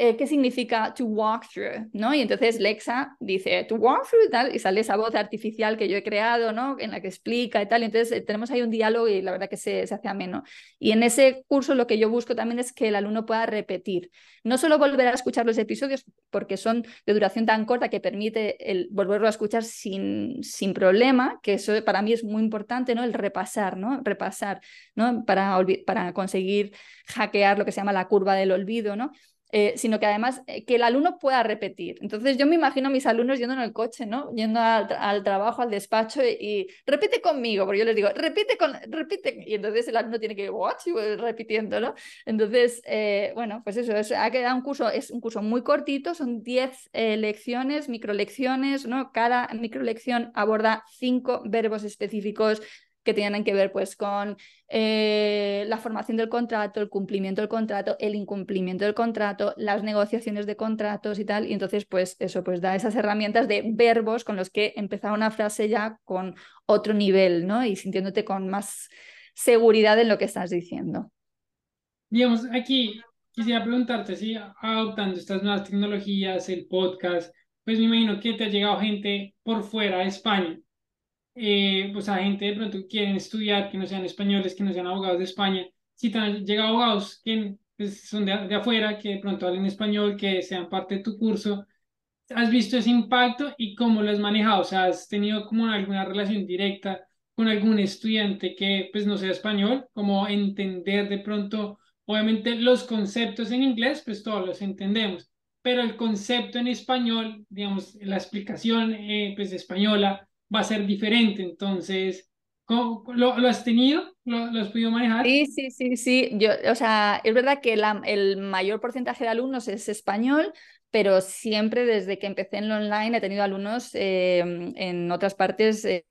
eh, qué significa to walk through, ¿no? Y entonces Lexa dice to walk through tal, y sale esa voz artificial que yo he creado, ¿no? En la que explica y tal. Y entonces eh, tenemos ahí un diálogo y la verdad que se, se hace ameno. Y en ese curso lo que yo busco también es que el alumno pueda repetir. No solo volver a escuchar los episodios, porque son de duración tan corta que permite el volverlo a escuchar sin, sin problema, que eso para mí es muy importante, ¿no? El repasar, ¿no? Repasar, ¿no? Para, para conseguir hackear lo que se llama la curva del olvido, ¿no? Eh, sino que además eh, que el alumno pueda repetir. Entonces yo me imagino a mis alumnos yendo en el coche, ¿no? Yendo al, trabajo, al despacho y, repite conmigo, porque yo les digo, repite, con, repite, y entonces el alumno tiene que ir, repitiendo, ¿no? Entonces, eh, bueno, pues eso, es, ha quedado un curso, es un curso muy cortito, son 10 lecciones, microlecciones, ¿no? Cada microlección aborda cinco verbos específicos que tienen que ver pues con eh, la formación del contrato, el cumplimiento del contrato, el incumplimiento del contrato, las negociaciones de contratos y tal. Y entonces, pues eso, pues da esas herramientas de verbos con los que empezar una frase ya con otro nivel, ¿no? Y sintiéndote con más seguridad en lo que estás diciendo. Digamos, aquí quisiera preguntarte si adoptando estas nuevas tecnologías, el podcast, pues me imagino que te ha llegado gente por fuera de España eh, pues a gente de pronto que quieren estudiar, que no sean españoles, que no sean abogados de España, si han llegado abogados que pues, son de, de, afuera, que de pronto hablen español, que sean parte de tu curso, ¿has visto ese impacto y cómo lo has manejado? O sea, ¿has tenido como alguna relación directa con algún estudiante que pues no sea español? Como entender de pronto, obviamente los conceptos en inglés, pues todos los entendemos, pero el concepto en español, digamos, la explicación eh, pues española, va a ser diferente. Entonces, ¿cómo, lo, has tenido? ¿Lo, has podido manejar? Sí, sí, sí, sí. Yo, o sea, es verdad que la, el mayor porcentaje de alumnos es español, pero siempre desde que empecé en lo online he tenido alumnos eh, en otras partes. Eh,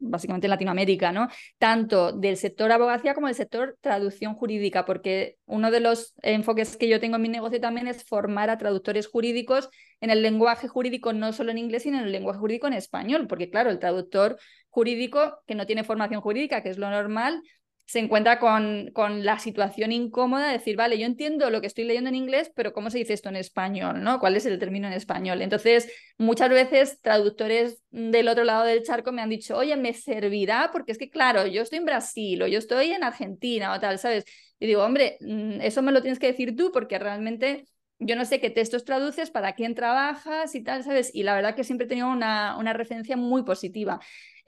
básicamente en Latinoamérica, ¿no? Tanto del sector abogacía como del sector traducción jurídica, porque uno de los enfoques que yo tengo en mi negocio también es formar a traductores jurídicos en el lenguaje jurídico, no solo en inglés, sino en el lenguaje jurídico en español, porque claro, el traductor jurídico que no tiene formación jurídica, que es lo normal, se encuentra con, con, la situación incómoda de decir, vale, yo entiendo lo que estoy leyendo en inglés, pero ¿cómo se dice esto en español? ¿no? ¿Cuál es el término en español? Entonces, muchas veces traductores del otro lado del charco me han dicho, oye, ¿me servirá? Porque es que, claro, yo estoy en Brasil o yo estoy en Argentina o tal, ¿sabes? Y digo, hombre, mm, eso me lo tienes que decir tú porque realmente yo no sé qué textos traduces, para quién trabajas y tal, ¿sabes? Y la verdad que siempre he tenido una, una referencia muy positiva.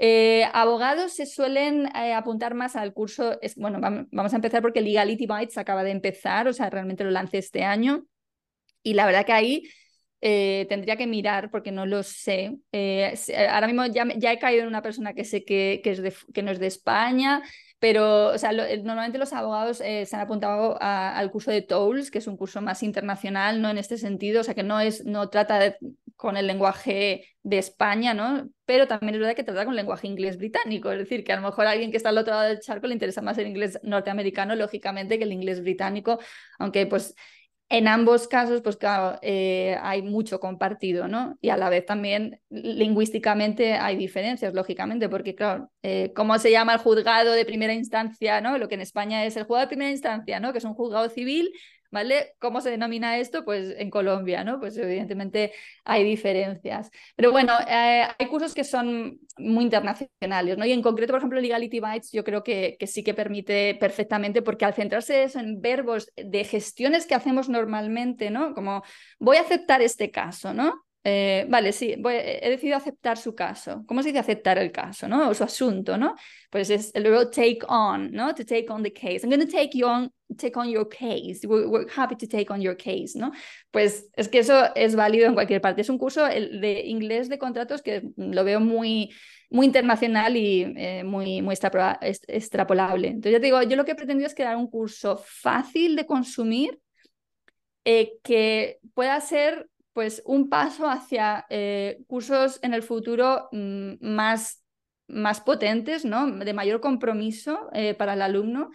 Eh, abogados se suelen eh, apuntar más al curso, bueno, vamos a empezar porque Legality Bites acaba de empezar, o sea, realmente lo lancé este año. Y la verdad que ahí eh, tendría que mirar porque no lo sé. ahora mismo ya, ya, he caído en una persona que sé que, que, es que no es de España, pero o sea, normalmente los abogados se han apuntado al curso de TOLS, que es un curso más internacional, no en este sentido, o sea, que no, es, no trata de, con el lenguaje de España, ¿no? Pero también es verdad que trata con lenguaje inglés británico, es decir, que a lo mejor a alguien que está al otro lado del charco le interesa más el inglés norteamericano, lógicamente, que el inglés británico, aunque pues en ambos casos, pues claro, eh, hay mucho compartido, ¿no? Y a la vez también lingüísticamente hay diferencias, lógicamente, porque claro, eh, ¿cómo se llama el juzgado de primera instancia, ¿no? Lo que en España es el juzgado de primera instancia, ¿no? Que es un juzgado civil ¿vale? ¿Cómo se denomina esto? Pues en Colombia, ¿no? Pues evidentemente hay diferencias. Pero bueno, eh, hay cursos que son muy internacionales, ¿no? Y en concreto, por ejemplo, Legality Bytes yo creo que, que sí que permite perfectamente, porque al centrarse eso en verbos de gestiones que hacemos normalmente, ¿no? Como voy a aceptar este caso, ¿no? Eh, vale, sí, he decidido aceptar su caso. ¿Cómo se dice aceptar el caso, no? O su asunto, ¿no? Pues es el verbo take on, ¿no? To take on the case. I'm going to take you on, take on your case. We're, happy to take on your case, ¿no? Pues es que eso es válido en cualquier parte. Es un curso de inglés de contratos que lo veo muy, muy internacional y eh, muy, muy extrapolable. Entonces, ya te digo, yo lo que he pretendido es crear un curso fácil de consumir eh, que pueda ser pues un paso hacia eh, cursos en el futuro mm, más, más potentes, ¿no? de mayor compromiso eh, para el alumno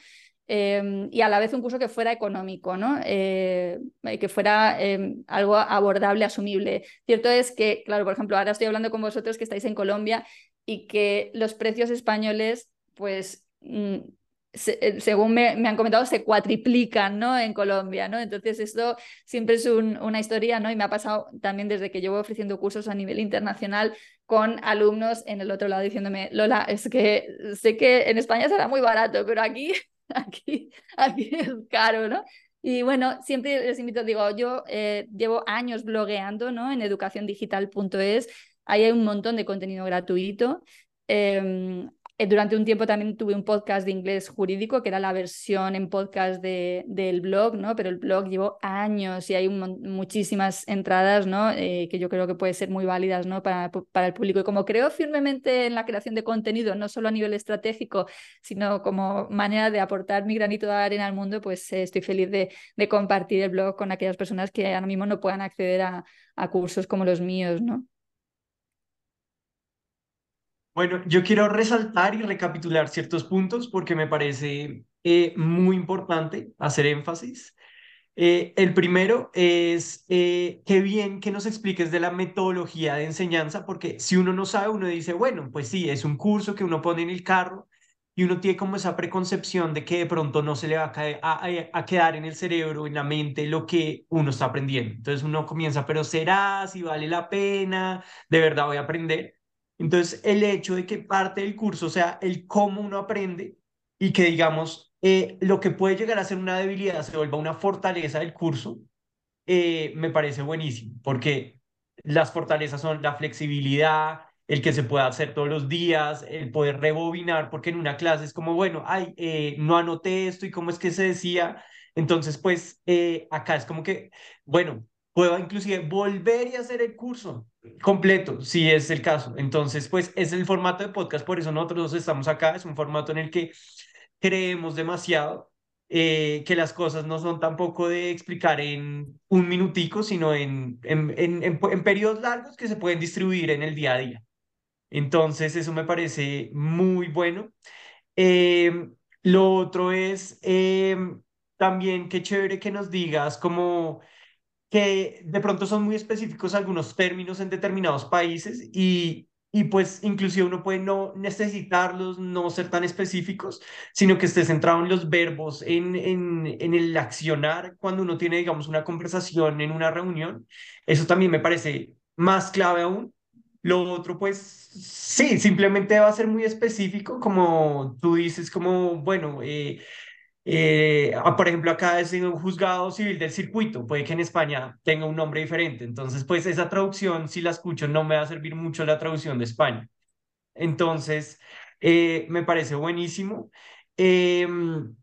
em, y a la vez un curso que fuera económico, ¿no? Eh, que fuera em, algo abordable, asumible. Cierto es que, claro, por ejemplo, ahora estoy hablando con vosotros que estáis en Colombia y que los precios españoles, pues... Eh, según me, han comentado, se cuatriplican ¿no? en Colombia. ¿no? Entonces, esto siempre es una historia, ¿no? Y me ha pasado también desde que llevo ofreciendo cursos a nivel internacional con alumnos en el otro lado diciéndome, Lola, es que sé que en España será muy barato, pero aquí, aquí, aquí es caro, ¿no? Y bueno, siempre les invito, digo, yo eh, llevo años blogueando ¿no? en educaciondigital.es, ahí hay un montón de contenido gratuito. Em, durante un tiempo también tuve un podcast de inglés jurídico, que era la versión en podcast de, del blog, ¿no? Pero el blog llevó años y hay muchísimas entradas, ¿no? Eh, que yo creo que pueden ser muy válidas, ¿no? Para, para el público. Y como creo firmemente en la creación de contenido, no solo a nivel estratégico, sino como manera de aportar mi granito de arena al mundo, pues eh, estoy feliz de, de, compartir el blog con aquellas personas que ahora mismo no puedan acceder a, a cursos como los míos, ¿no? Bueno, yo quiero resaltar y recapitular ciertos puntos porque me parece eh, muy importante hacer énfasis. Eh, el primero es eh, qué bien que nos expliques de la metodología de enseñanza, porque si uno no sabe, uno dice, bueno, pues sí, es un curso que uno pone en el carro y uno tiene como esa preconcepción de que de pronto no se le va a, a, quedar en el cerebro, en la mente, lo que uno está aprendiendo. Entonces uno comienza, pero será, si vale la pena, de verdad voy a aprender. Entonces, el hecho de que parte del curso sea el cómo uno aprende y que, digamos, eh, lo que puede llegar a ser una debilidad se vuelva una fortaleza del curso, eh, me parece buenísimo, porque las fortalezas son la flexibilidad, el que se pueda hacer todos los días, el poder rebobinar, porque en una clase es como, bueno, ay, eh, no anoté esto y cómo es que se decía. Entonces, pues acá es como que, bueno, puedo inclusive volver y hacer el curso completo, si es el caso. Entonces, pues es el formato de podcast, por eso nosotros estamos acá, es un formato en el que creemos demasiado, eh, que las cosas no son tampoco de explicar en un minutico, sino en, en, en, en, periodos largos que se pueden distribuir en el día a día. Entonces, eso me parece muy bueno. Em, lo otro es em, también qué chévere que nos digas como que de pronto son muy específicos algunos términos en determinados países y, y pues inclusive uno puede no necesitarlos, no ser tan específicos, sino que esté centrado en los verbos, en, en, en el accionar cuando uno tiene, digamos, una conversación en una reunión. Eso también me parece más clave aún. Lo otro, pues sí, simplemente va a ser muy específico, como tú dices, como, bueno, eh, eh, ah, por ejemplo, acá es un juzgado civil del circuito, puede que en España tenga un nombre diferente, entonces pues esa traducción, si la escucho, no me va a servir mucho la traducción de España. Entonces, eh, me parece buenísimo. Em,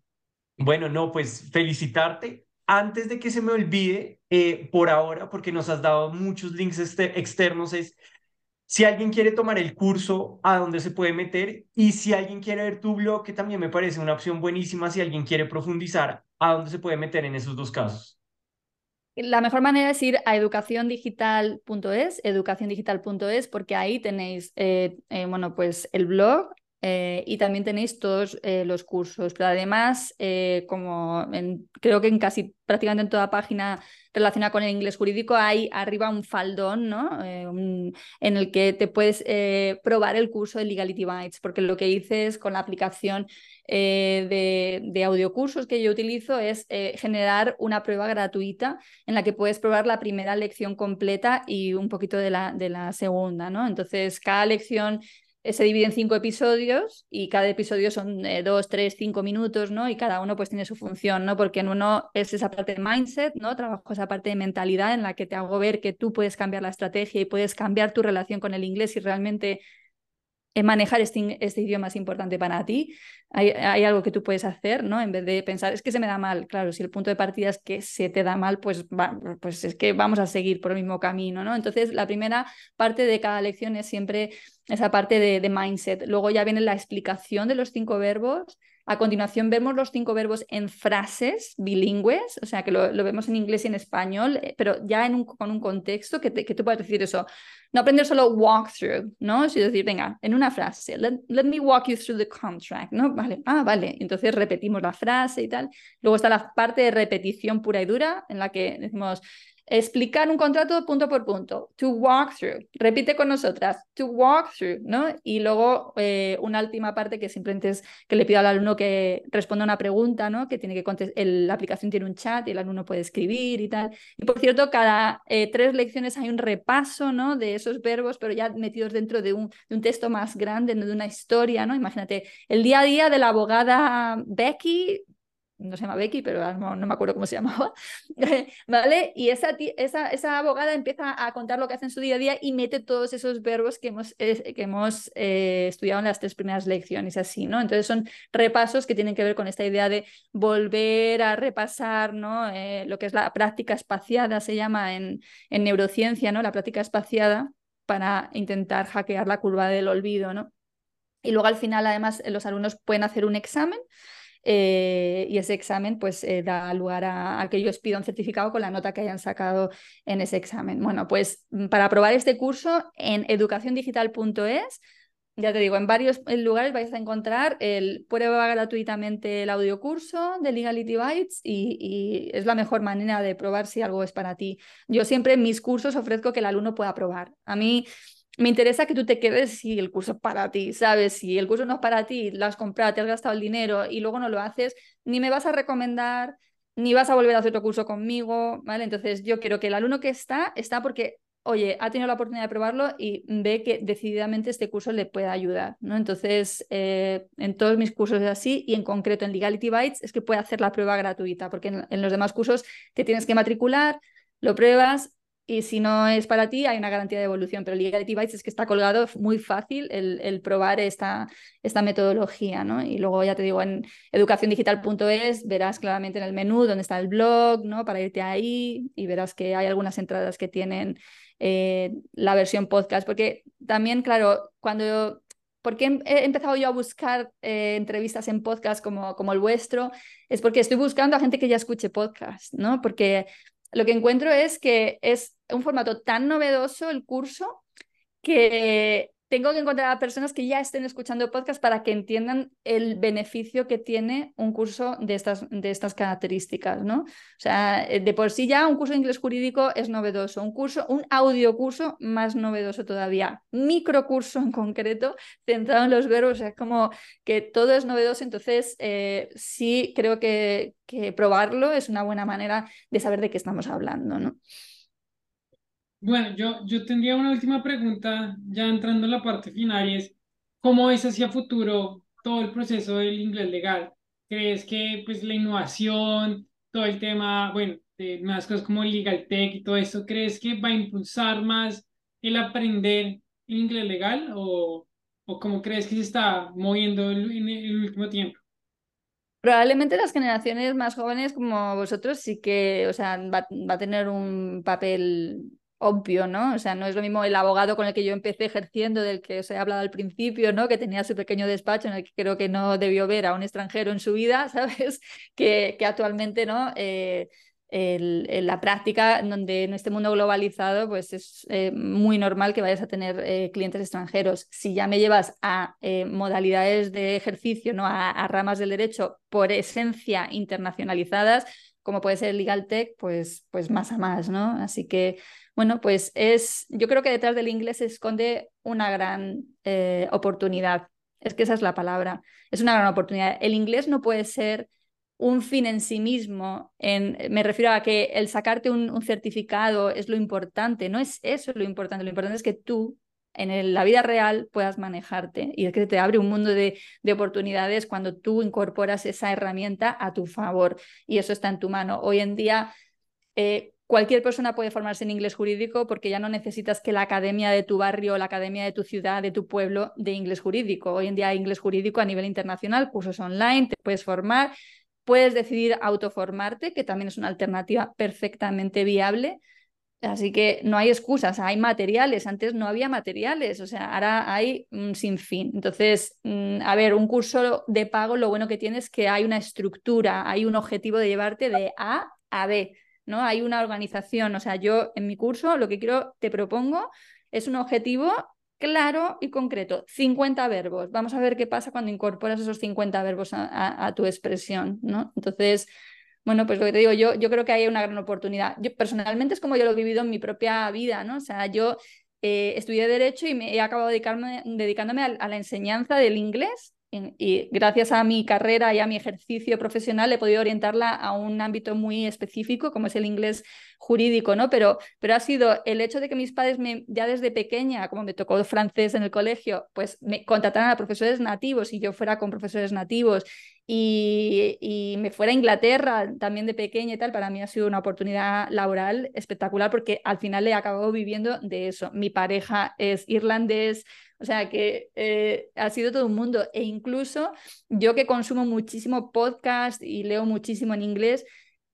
bueno, no, pues felicitarte. Antes de que se me olvide, eh, por ahora, porque nos has dado muchos links externos, es si alguien quiere tomar el curso, a dónde se puede meter. Y si alguien quiere ver tu blog, que también me parece una opción buenísima, si alguien quiere profundizar, a dónde se puede meter en esos dos casos. La mejor manera es ir a educaciondigital.es, educaciondigital.es, porque ahí tenéis, eh, eh, bueno, pues el blog, eh, y también tenéis todos eh, los cursos, pero además, eh, como creo que en casi prácticamente en toda página relacionada con el inglés jurídico hay arriba un faldón ¿no? en el que te puedes probar el curso de Legality Bytes, porque lo que hice con la aplicación de, de audiocursos que yo utilizo es generar una prueba gratuita en la que puedes probar la primera lección completa y un poquito de la, de la segunda. ¿no? Entonces, cada lección se divide en cinco episodios y cada episodio son eh, dos, tres, cinco minutos, ¿no? Y cada uno pues tiene su función, ¿no? Porque en uno es esa parte de mindset, ¿no? Trabajo esa parte de mentalidad en la que te hago ver que tú puedes cambiar la estrategia y puedes cambiar tu relación con el inglés y realmente manejar este, este, idioma es importante para ti, hay, hay, algo que tú puedes hacer, ¿no? En vez de pensar, es que se me da mal, claro, si el punto de partida es que se te da mal, pues, pues es que vamos a seguir por el mismo camino, ¿no? Entonces, la primera parte de cada lección es siempre esa parte de, de mindset. Luego ya viene la explicación de los cinco verbos a continuación vemos los cinco verbos en frases bilingües, o sea que lo, vemos en inglés y en español, eh, pero ya en un, con un contexto que, te, que tú puedes decir eso. No aprender solo walk through, ¿no? Es decir, venga, en una frase, let, let, me walk you through the contract, ¿no? Vale, ah, vale. Entonces repetimos la frase y tal. Luego está la parte de repetición pura y dura, en la que decimos, explicar un contrato punto por punto, to walk through, repite con nosotras, to walk through, ¿no? Y luego eh, una última parte que simplemente es que le pido al alumno que responda una pregunta, ¿no? Que tiene que contestar, la aplicación tiene un chat y el alumno puede escribir y tal. Y por cierto, cada eh, tres lecciones hay un repaso, ¿no? De esos verbos, pero ya metidos dentro de un, de un texto más grande, de una historia, ¿no? Imagínate, el día a día de la abogada Becky no se llama Becky, pero no, me acuerdo cómo se llamaba, ¿vale? Y esa, esa, esa, abogada empieza a contar lo que hace en su día a día y mete todos esos verbos que hemos, que hemos eh, estudiado en las tres primeras lecciones, así, ¿no? Entonces son repasos que tienen que ver con esta idea de volver a repasar, ¿no? Eh, lo que es la práctica espaciada, se llama en, en neurociencia, ¿no? La práctica espaciada para intentar hackear la curva del olvido, ¿no? Y luego al final, además, los alumnos pueden hacer un examen eh, y ese examen pues eh, da lugar a, que ellos pidan certificado con la nota que hayan sacado en ese examen. Bueno, pues mm, para aprobar este curso en educaciondigital.es, ya te digo, en varios lugares vais a encontrar el prueba gratuitamente el audiocurso de Legality Bytes y, y, es la mejor manera de probar si algo es para ti. Yo siempre en mis cursos ofrezco que el alumno pueda probar. A mí me interesa que tú te quedes si el curso es para ti, ¿sabes? Si el curso no es para ti, lo has comprado, te has gastado el dinero y luego no lo haces, ni me vas a recomendar, ni vas a volver a hacer otro curso conmigo, ¿vale? Entonces yo quiero que el alumno que está, está porque, oye, ha tenido la oportunidad de probarlo y ve que decididamente este curso le puede ayudar, ¿no? Entonces, eh, en todos mis cursos es así y en concreto en Legality Bytes es que puede hacer la prueba gratuita, porque en, en los demás cursos te tienes que matricular, lo pruebas y si no es para ti, hay una garantía de evolución. Pero Legality Bytes es que está colgado, muy fácil el, el, probar esta, esta metodología. ¿no? Y luego ya te digo, en educaciondigital.es verás claramente en el menú donde está el blog, ¿no? para irte ahí y verás que hay algunas entradas que tienen eh, la versión podcast. Porque también, claro, cuando ¿Por qué he empezado yo a buscar eh, entrevistas en podcast como, como el vuestro? Es porque estoy buscando a gente que ya escuche podcast, ¿no? Porque lo que encuentro es que es un formato tan novedoso el curso que tengo que encontrar a personas que ya estén escuchando podcast para que entiendan el beneficio que tiene un curso de estas, de estas características, ¿no? O sea, eh, de por sí ya un curso de inglés jurídico es novedoso, un curso, un audio curso más novedoso todavía, microcurso en concreto, centrado en los verbos, es como que todo es novedoso, entonces eh, sí creo que, que probarlo es una buena manera de saber de qué estamos hablando, ¿no? Bueno, yo, yo tendría una última pregunta, ya entrando en la parte final, y es, ¿cómo es hacia futuro todo el proceso del inglés legal? ¿Crees que pues la innovación, todo el tema, bueno, de más cosas como Legal Tech y todo eso, ¿crees que va a impulsar más el aprender el inglés legal o, o cómo crees que se está moviendo en el último tiempo? Probablemente las generaciones más jóvenes como vosotros sí que, o sea, va, va a tener un papel obvio, ¿no? O sea, no es lo mismo el abogado con el que yo empecé ejerciendo, del que os he hablado al principio, ¿no? Que tenía su pequeño despacho en el que creo que no debió ver a un extranjero en su vida, ¿sabes? Que, que actualmente, ¿no? Eh, la práctica, donde en este mundo globalizado, pues es eh, muy normal que vayas a tener eh, clientes extranjeros. Si ya me llevas a modalidades de ejercicio, ¿no? A, a ramas del derecho por esencia internacionalizadas, como puede ser el Legal Tech, pues, pues más a más, ¿no? Así que bueno, pues es, yo creo que detrás del inglés se esconde una gran eh, oportunidad. Es que esa es la palabra. Es una gran oportunidad. El inglés no puede ser un fin en sí mismo. En, me refiero a que el sacarte un, certificado es lo importante. No es eso lo importante. Lo importante es que tú en la vida real puedas manejarte y es que te abre un mundo de, de, oportunidades cuando tú incorporas esa herramienta a tu favor y eso está en tu mano. Hoy en día eh, Cualquier persona puede formarse en inglés jurídico porque ya no necesitas que la academia de tu barrio, la academia de tu ciudad, de tu pueblo, de inglés jurídico. Hoy en día hay inglés jurídico a nivel internacional, cursos online, te puedes formar, puedes decidir autoformarte, que también es una alternativa perfectamente viable. Así que no hay excusas, hay materiales. Antes no había materiales, o sea, ahora hay un sinfín. Entonces, mm, a ver, un curso de pago lo bueno que tiene es que hay una estructura, hay un objetivo de llevarte de A a B. ¿no? Hay una organización, o sea, yo en mi curso lo que quiero, te propongo, es un objetivo claro y concreto, 50 verbos. Vamos a ver qué pasa cuando incorporas esos 50 verbos a, tu expresión, ¿no? Entonces, bueno, pues lo que te digo, yo, yo creo que hay una gran oportunidad. Yo personalmente es como yo lo he vivido en mi propia vida, ¿no? O sea, yo eh, estudié Derecho y me he acabado dedicándome a la enseñanza del inglés y gracias a mi carrera y a mi ejercicio profesional he podido orientarla a un ámbito muy específico como es el inglés jurídico, ¿no? Pero, pero ha sido el hecho de que mis padres me, ya desde pequeña, como me tocó francés en el colegio, pues me contrataran a profesores nativos y yo fuera con profesores nativos y, y, me fuera a Inglaterra también de pequeña y tal, para mí ha sido una oportunidad laboral espectacular porque al final he acabado viviendo de eso. Mi pareja es irlandés, o sea que eh, ha sido todo un mundo. E incluso yo que consumo muchísimo podcast y leo muchísimo en inglés,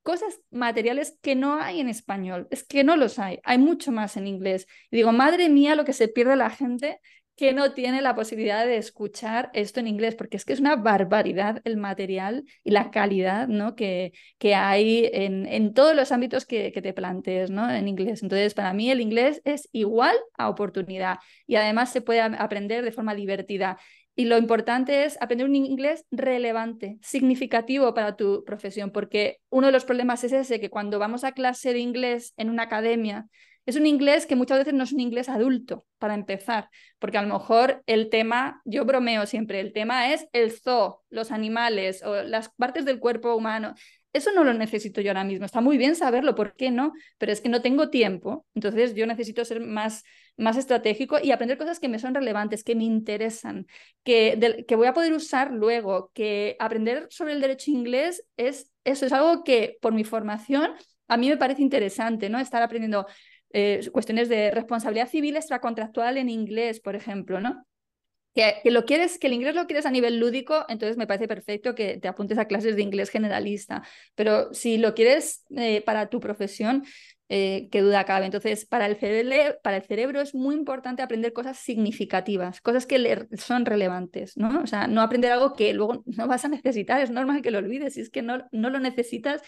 cosas materiales que no hay en español. Es que no los hay. Hay mucho más en inglés. Y digo, madre mía, lo que se pierde la gente que no tiene la posibilidad de escuchar esto en inglés, porque es que es una barbaridad el material y la calidad ¿no? que, que hay en, en todos los ámbitos que, que, te plantees ¿no? en inglés. Entonces, para mí el inglés es igual a oportunidad y además se puede aprender de forma divertida. Y lo importante es aprender un inglés relevante, significativo para tu profesión, porque uno de los problemas es ese, que cuando vamos a clase de inglés en una academia, es un inglés que muchas veces no es un inglés adulto, para empezar, porque a lo mejor el tema, yo bromeo siempre, el tema es el zoo, los animales o las partes del cuerpo humano. Eso no lo necesito yo ahora mismo. Está muy bien saberlo, ¿por qué no? Pero es que no tengo tiempo. Entonces yo necesito ser más, más estratégico y aprender cosas que me son relevantes, que me interesan, que, que voy a poder usar luego, que aprender sobre el derecho inglés es eso, es algo que por mi formación a mí me parece interesante, ¿no? Estar aprendiendo eh, cuestiones de responsabilidad civil extracontractual en inglés, por ejemplo, ¿no? Que, lo quieres, que el inglés lo quieres a nivel lúdico, entonces me parece perfecto que te apuntes a clases de inglés generalista. Pero si lo quieres eh, para tu profesión, eh, qué duda cabe. Entonces, para el, cerebro, para el cerebro es muy importante aprender cosas significativas, cosas que son relevantes, ¿no? O sea, no aprender algo que luego no vas a necesitar, es normal que lo olvides, si es que no, no lo necesitas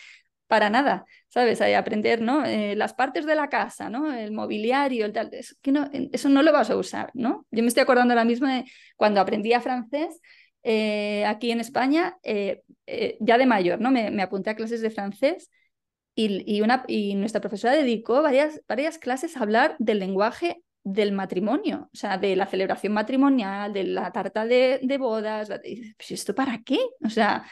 para nada, ¿sabes? Hay aprender, ¿no? Eh, las partes de la casa, ¿no? El mobiliario, el tal, eso, no, eso no lo vas a usar, ¿no? Yo me estoy acordando ahora mismo de cuando aprendí a francés eh, aquí en España, eh, ya de mayor, ¿no? Me, apunté a clases de francés y, una, y nuestra profesora dedicó varias, varias clases a hablar del lenguaje del matrimonio, o sea, de la celebración matrimonial, de la tarta de, de bodas. Pues, ¿Esto para qué? O sea,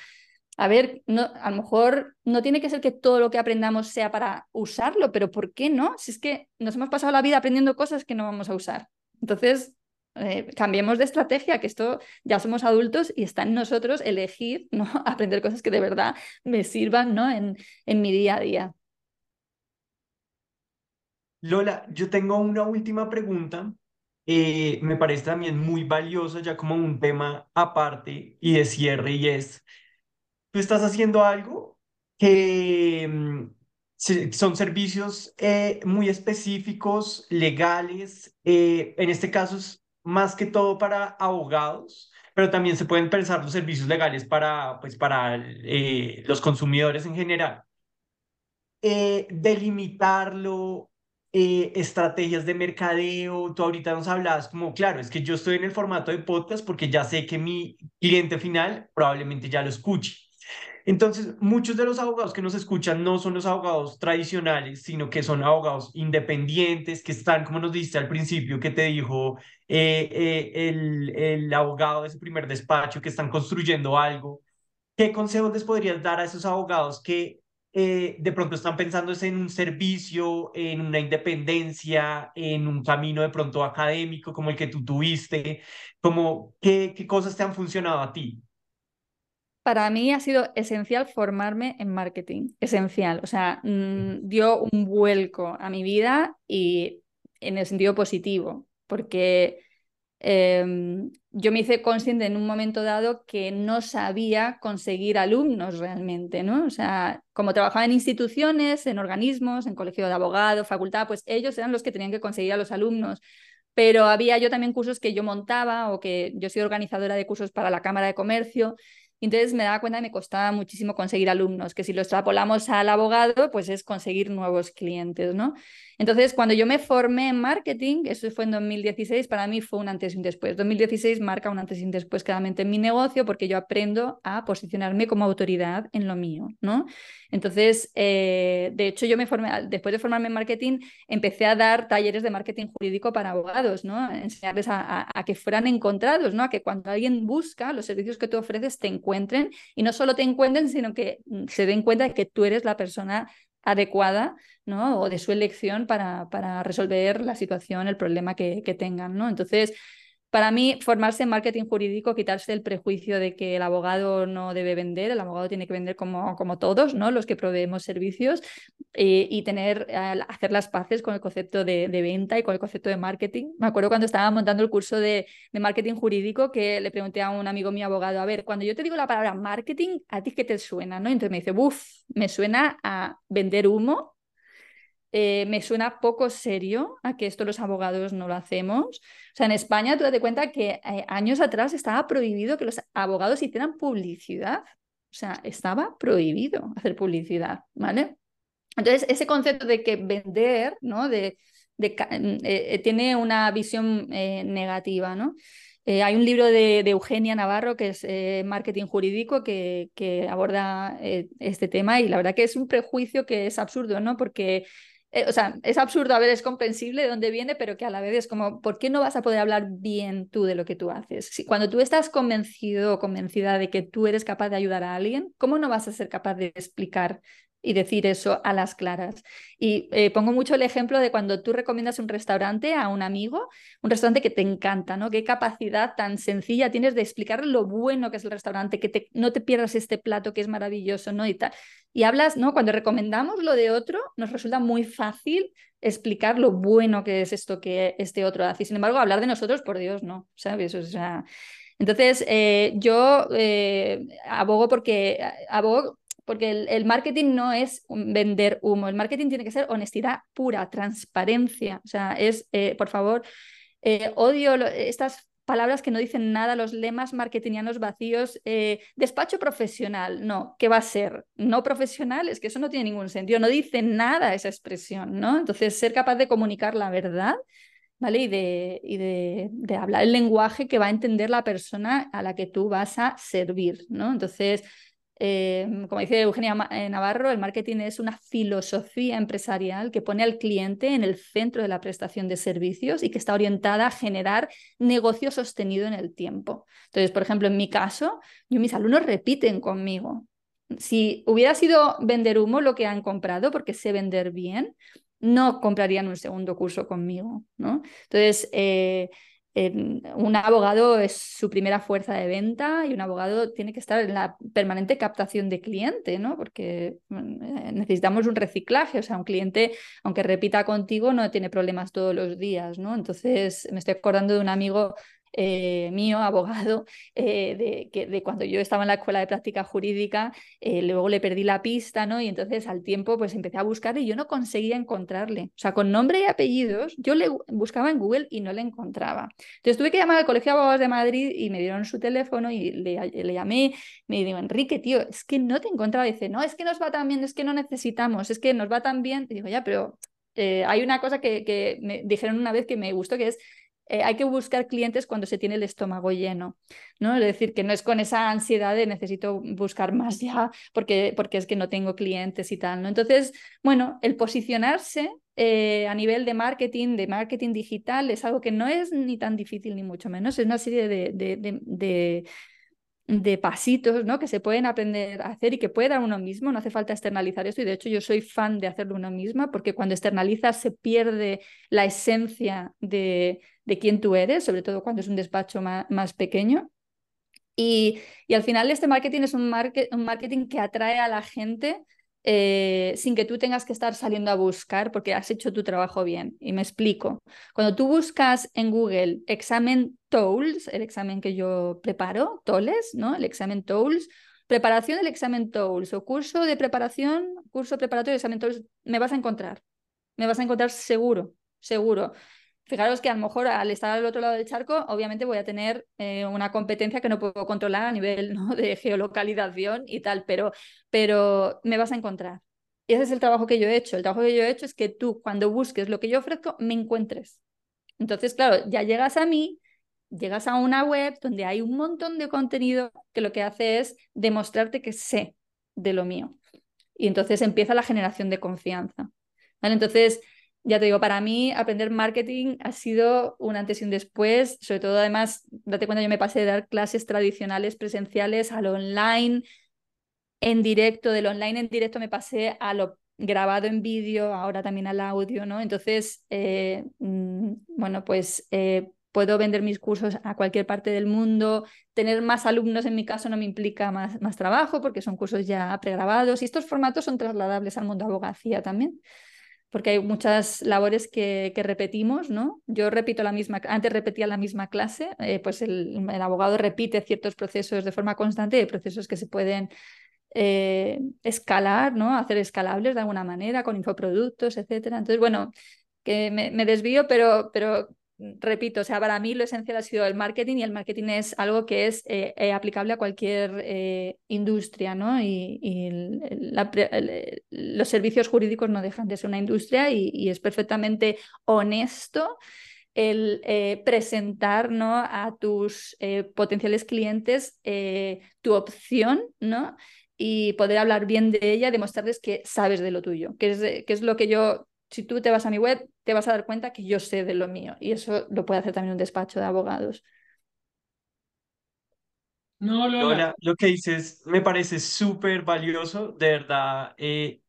a ver, a lo mejor no tiene que ser que todo lo que aprendamos sea para usarlo, pero ¿por qué no? Si es que nos hemos pasado la vida aprendiendo cosas que no vamos a usar. Entonces, eh, cambiemos de estrategia, que esto ya somos adultos y está en nosotros elegir, ¿no? Aprender cosas que de verdad me sirvan, ¿no? En, en mi día a día. Lola, yo tengo una última pregunta. Eh, me parece también muy valioso, ya como un tema aparte y de cierre, y es, tú estás haciendo algo que mm, son servicios eh, muy específicos, legales, eh, en este caso es más que todo para abogados, pero también se pueden pensar los servicios legales para, pues, para eh, los consumidores en general. delimitarlo, estrategias de mercadeo, tú ahorita nos hablabas como, claro, es que yo estoy en el formato de podcast porque ya sé que mi cliente final probablemente ya lo escuche. Entonces, muchos de los abogados que nos escuchan no son los abogados tradicionales, sino que son abogados independientes, que están, como nos diste al principio, que te dijo eh, eh, el, el abogado de ese primer despacho, que están construyendo algo. ¿Qué consejos les podrías dar a esos abogados que eh, de pronto están pensando en un servicio, en una independencia, en un camino de pronto académico como el que tú tuviste? Como, ¿qué, qué cosas te han funcionado a ti? Para mí ha sido esencial formarme en marketing, esencial. O sea, mm, dio un vuelco a mi vida y en el sentido positivo, porque em, yo me hice consciente en un momento dado que no sabía conseguir alumnos realmente, ¿no? O sea, como trabajaba en instituciones, en organismos, en colegio de abogados, facultad, pues ellos eran los que tenían que conseguir a los alumnos pero había yo también cursos que yo montaba o que yo soy organizadora de cursos para la Cámara de Comercio entonces me daba cuenta que me costaba muchísimo conseguir alumnos, que si lo extrapolamos al abogado, pues es conseguir nuevos clientes, ¿no? Entonces, cuando yo me formé en marketing, eso fue en 2016, para mí fue un antes y un después. 2016 marca un antes y un después claramente en mi negocio porque yo aprendo a posicionarme como autoridad en lo mío, ¿no? Entonces, eh, de hecho, yo me formé, después de formarme en marketing, empecé a dar talleres de marketing jurídico para abogados, ¿no? Enseñarles a, a que fueran encontrados, ¿no? A que cuando alguien busca los servicios que tú ofreces, te encuentren y no solo te encuentren, sino que mm, se den cuenta de que tú eres la persona adecuada ¿no? o de su elección para, para resolver la situación, el problema que, que tengan. ¿no? Entonces, para mí, formarse en marketing jurídico, quitarse el prejuicio de que el abogado no debe vender, el abogado tiene que vender como, como todos, ¿no? los que proveemos servicios, eh, y tener, hacer las paces con el concepto de, de, venta y con el concepto de marketing. Me acuerdo cuando estaba montando el curso de, de, marketing jurídico que le pregunté a un amigo mío abogado, a ver, cuando yo te digo la palabra marketing, ¿a ti qué te suena? ¿no? Entonces me dice, uff, me suena a vender humo eh, me suena poco serio a que esto los abogados no lo hacemos. O sea, en España tú date cuenta que eh, años atrás estaba prohibido que los abogados hicieran publicidad. O sea, estaba prohibido hacer publicidad, ¿vale? Entonces, ese concepto de que vender, ¿no? De, mm, eh, tiene una visión negativa, ¿no? hay un libro de, Eugenia Navarro que es Marketing Jurídico que, aborda este tema y la verdad que es un prejuicio que es absurdo, ¿no? Porque eh, o sea, es absurdo, a ver, es comprensible de dónde viene, pero que a la vez es como, ¿por qué no vas a poder hablar bien tú de lo que tú haces? Si, cuando tú estás convencido o convencida de que tú eres capaz de ayudar a alguien, ¿cómo no vas a ser capaz de explicar y decir eso a las claras. Y eh, pongo mucho el ejemplo de cuando tú recomiendas un restaurante a un amigo, un restaurante que te encanta, ¿no? Qué capacidad tan sencilla tienes de explicar lo bueno que es el restaurante, que no te pierdas este plato que es maravilloso, ¿no? Y, tal. y hablas, ¿no? Cuando recomendamos lo de otro, nos resulta muy fácil explicar lo bueno que es esto que este otro hace. Sin embargo, hablar de nosotros, por Dios, no, ¿sabes? O sea, entonces, eh, yo eh, abogo porque abogo porque el, marketing no es vender humo, el marketing tiene que ser honestidad pura, transparencia. O sea, es, eh, por favor, eh, odio estas palabras que no dicen nada, los lemas marketingianos vacíos, eh, despacho profesional, no, ¿qué va a ser? No profesional, es que eso no tiene ningún sentido, no dice nada esa expresión, ¿no? Entonces, ser capaz de comunicar la verdad, ¿vale? Y, de, y de, de hablar el lenguaje que va a entender la persona a la que tú vas a servir, ¿no? Entonces, Em, como dice Eugenia eh, Navarro, el marketing es una filosofía empresarial que pone al cliente en el centro de la prestación de servicios y que está orientada a generar negocio sostenido en el tiempo. Entonces, por ejemplo, en mi caso, yo mis alumnos repiten conmigo. Si hubiera sido vender humo lo que han comprado, porque sé vender bien, no comprarían un segundo curso conmigo, ¿no? Entonces, eh, un abogado es su primera fuerza de venta y un abogado tiene que estar en la permanente captación de cliente, ¿no? Porque mm, necesitamos un reciclaje, o sea, un cliente, aunque repita contigo, no tiene problemas todos los días, ¿no? Entonces, me estoy acordando de un amigo eh, mío, abogado, eh, de, que, de cuando yo estaba en la escuela de práctica jurídica, eh, luego le perdí la pista, ¿no? Y entonces al tiempo pues empecé a buscar y yo no conseguía encontrarle. O sea, con nombre y apellidos, yo le buscaba en Google y no le encontraba. Entonces tuve que llamar al Colegio de Abogados de Madrid y me dieron su teléfono y le, le llamé, me digo, Enrique, tío, es que no te encontraba. dice, no, es que nos va tan bien, es que no necesitamos, es que nos va tan bien. Y digo, ya, pero hay una cosa que, que, me dijeron una vez que me gustó, que es eh, hay que buscar clientes cuando se tiene el estómago lleno, ¿no? Es decir, que no es con esa ansiedad de necesito buscar más ya porque, porque es que no tengo clientes y tal, ¿no? Entonces, bueno, el posicionarse eh, a nivel de marketing, de marketing digital, es algo que no es ni tan difícil ni mucho menos, es una serie de, pasitos ¿no? que se pueden aprender a hacer y que puede dar uno mismo, no hace falta externalizar esto y de hecho yo soy fan de hacerlo uno misma porque cuando externalizas se pierde la esencia de, de quién tú eres, sobre todo cuando es un despacho más, más pequeño. Y, y, al final este marketing es un, un marketing que atrae a la gente eh, sin que tú tengas que estar saliendo a buscar porque has hecho tu trabajo bien. Y me explico. Cuando tú buscas en Google examen TOLS, el examen que yo preparo, TOLES, ¿no? El examen TOLS, preparación del examen TOLS o curso de preparación, curso preparatorio del examen TOLS, me vas a encontrar. Me vas a encontrar seguro, seguro. Fijaros que a lo mejor al estar al otro lado del charco, obviamente voy a tener eh, una competencia que no puedo controlar a nivel ¿no? de geolocalización y tal, pero, pero me vas a encontrar. Y ese es el trabajo que yo he hecho. El trabajo que yo he hecho es que tú, cuando busques lo que yo ofrezco, me encuentres. Entonces, claro, ya llegas a mí, llegas a una web donde hay un montón de contenido que lo que hace es demostrarte que sé de lo mío. Y entonces empieza la generación de confianza. ¿Vale? Entonces, ya te digo, para mí aprender marketing ha sido un antes y un después, sobre todo además, date cuenta, yo me pasé de dar clases tradicionales presenciales al online en directo, del online en directo me pasé a lo grabado en vídeo, ahora también al audio, ¿no? Entonces, eh, mm, bueno, pues eh, puedo vender mis cursos a cualquier parte del mundo, tener más alumnos en mi caso no me implica más, más trabajo porque son cursos ya pregrabados y estos formatos son trasladables al mundo de abogacía también porque hay muchas labores que, repetimos, ¿no? Yo repito la misma, antes repetía la misma clase, eh, pues el, abogado repite ciertos procesos de forma constante, hay procesos que se pueden eh, escalar, ¿no? Hacer escalables de alguna manera con infoproductos, etcétera. Entonces, bueno, que me, me desvío, pero, pero repito, o sea, para mí lo esencial ha sido el marketing y el marketing es algo que es eh, eh, aplicable a cualquier eh, industria, ¿no? Y, los servicios jurídicos no dejan de ser una industria y, es perfectamente honesto el presentar ¿no? a tus potenciales clientes tu opción, ¿no? Y poder hablar bien de ella, demostrarles que sabes de lo tuyo, es, que es lo que yo si tú te vas a mi web, te vas a dar cuenta que yo sé de lo mío y eso lo puede hacer también un despacho de abogados. No, Lola. lo que dices me parece súper valioso, de verdad. Eh,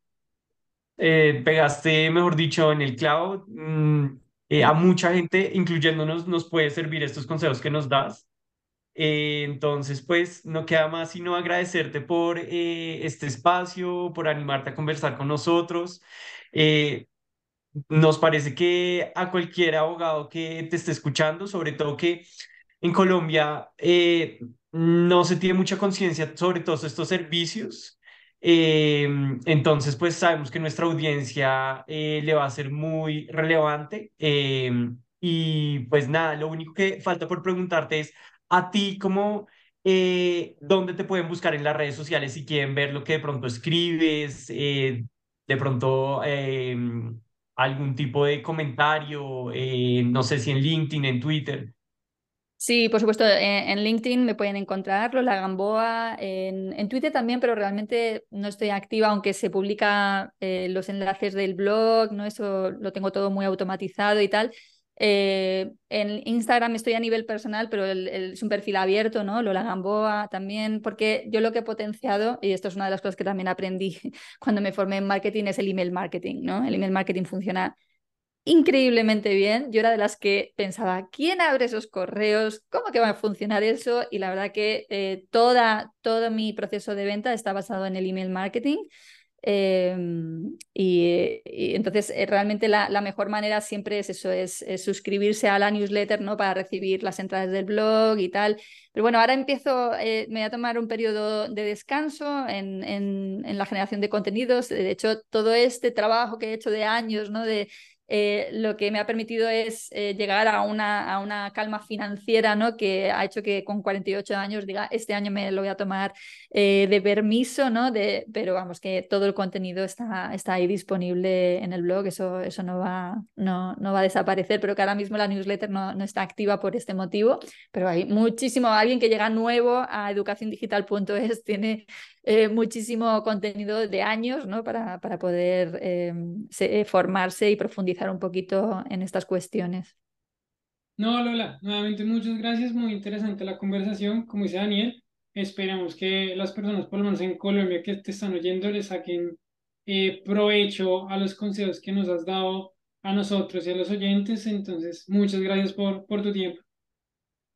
eh, pegaste, mejor dicho, en el clavo. Mm, eh, a mucha gente, incluyéndonos, nos puede servir estos consejos que nos das. entonces, pues, no queda más sino agradecerte por este espacio, por animarte a conversar con nosotros. Nos parece que a cualquier abogado que te esté escuchando, sobre todo que en Colombia eh, no se tiene mucha conciencia sobre todos estos servicios, eh, entonces pues sabemos que nuestra audiencia eh, le va a ser muy relevante. Y pues nada, lo único que falta por preguntarte es a ti, ¿cómo, eh, dónde te pueden buscar en las redes sociales si quieren ver lo que de pronto escribes, eh, de pronto eh, algún tipo de comentario, eh, no sé si en LinkedIn, en Twitter? Sí, por supuesto, en, LinkedIn me pueden encontrar, La Gamboa, en, en, Twitter también, pero realmente no estoy activa, aunque se publica eh, los enlaces del blog, ¿no? Eso lo tengo todo muy automatizado y tal. Eh, en Instagram estoy a nivel personal, pero es un perfil abierto, ¿no? Lola Gamboa también, porque yo lo que he potenciado, y esto es una de las cosas que también aprendí cuando me formé en marketing, es el email marketing, ¿no? El email marketing funciona increíblemente bien. Yo era de las que pensaba, ¿quién abre esos correos? ¿Cómo que va a funcionar eso? Y la verdad que eh, toda, todo mi proceso de venta está basado en el email marketing. Eh, y, entonces eh, realmente la, mejor manera siempre es eso, es, es, suscribirse a la newsletter ¿no? para recibir las entradas del blog y tal. Pero bueno, ahora empiezo, eh, me voy a tomar un periodo de descanso en, en, en, la generación de contenidos. De hecho, todo este trabajo que he hecho de años, ¿no? de eh, lo que me ha permitido es eh, llegar a una, a una calma financiera, ¿no? Que ha hecho que con 48 años diga, este año me lo voy a tomar eh, de permiso, ¿no? De, pero vamos, que todo el contenido está, está ahí disponible en el blog, eso, eso no, va, no, no va a desaparecer, pero que ahora mismo la newsletter no, no está activa por este motivo, pero hay muchísimo, alguien que llega nuevo a educaciondigital.es tiene eh, muchísimo contenido de años ¿no? para, para poder eh, se, formarse y profundizar un poquito en estas cuestiones. No, Lola, nuevamente muchas gracias, muy interesante la conversación, como dice Daniel, esperamos que las personas, por lo menos en Colombia, que te están oyendo, le saquen eh, provecho a los consejos que nos has dado a nosotros y a los oyentes, entonces muchas gracias por, por tu tiempo.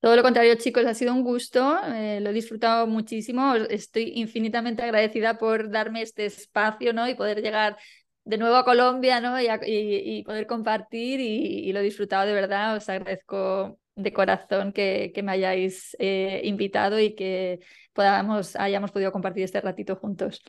Todo lo contrario, chicos, ha sido un gusto, eh, lo he disfrutado muchísimo, estoy infinitamente agradecida por darme este espacio ¿no? y poder llegar de nuevo a Colombia ¿no? y, poder compartir y, lo he disfrutado de verdad, os agradezco de corazón que, que me hayáis eh, invitado y que podamos, hayamos podido compartir este ratito juntos.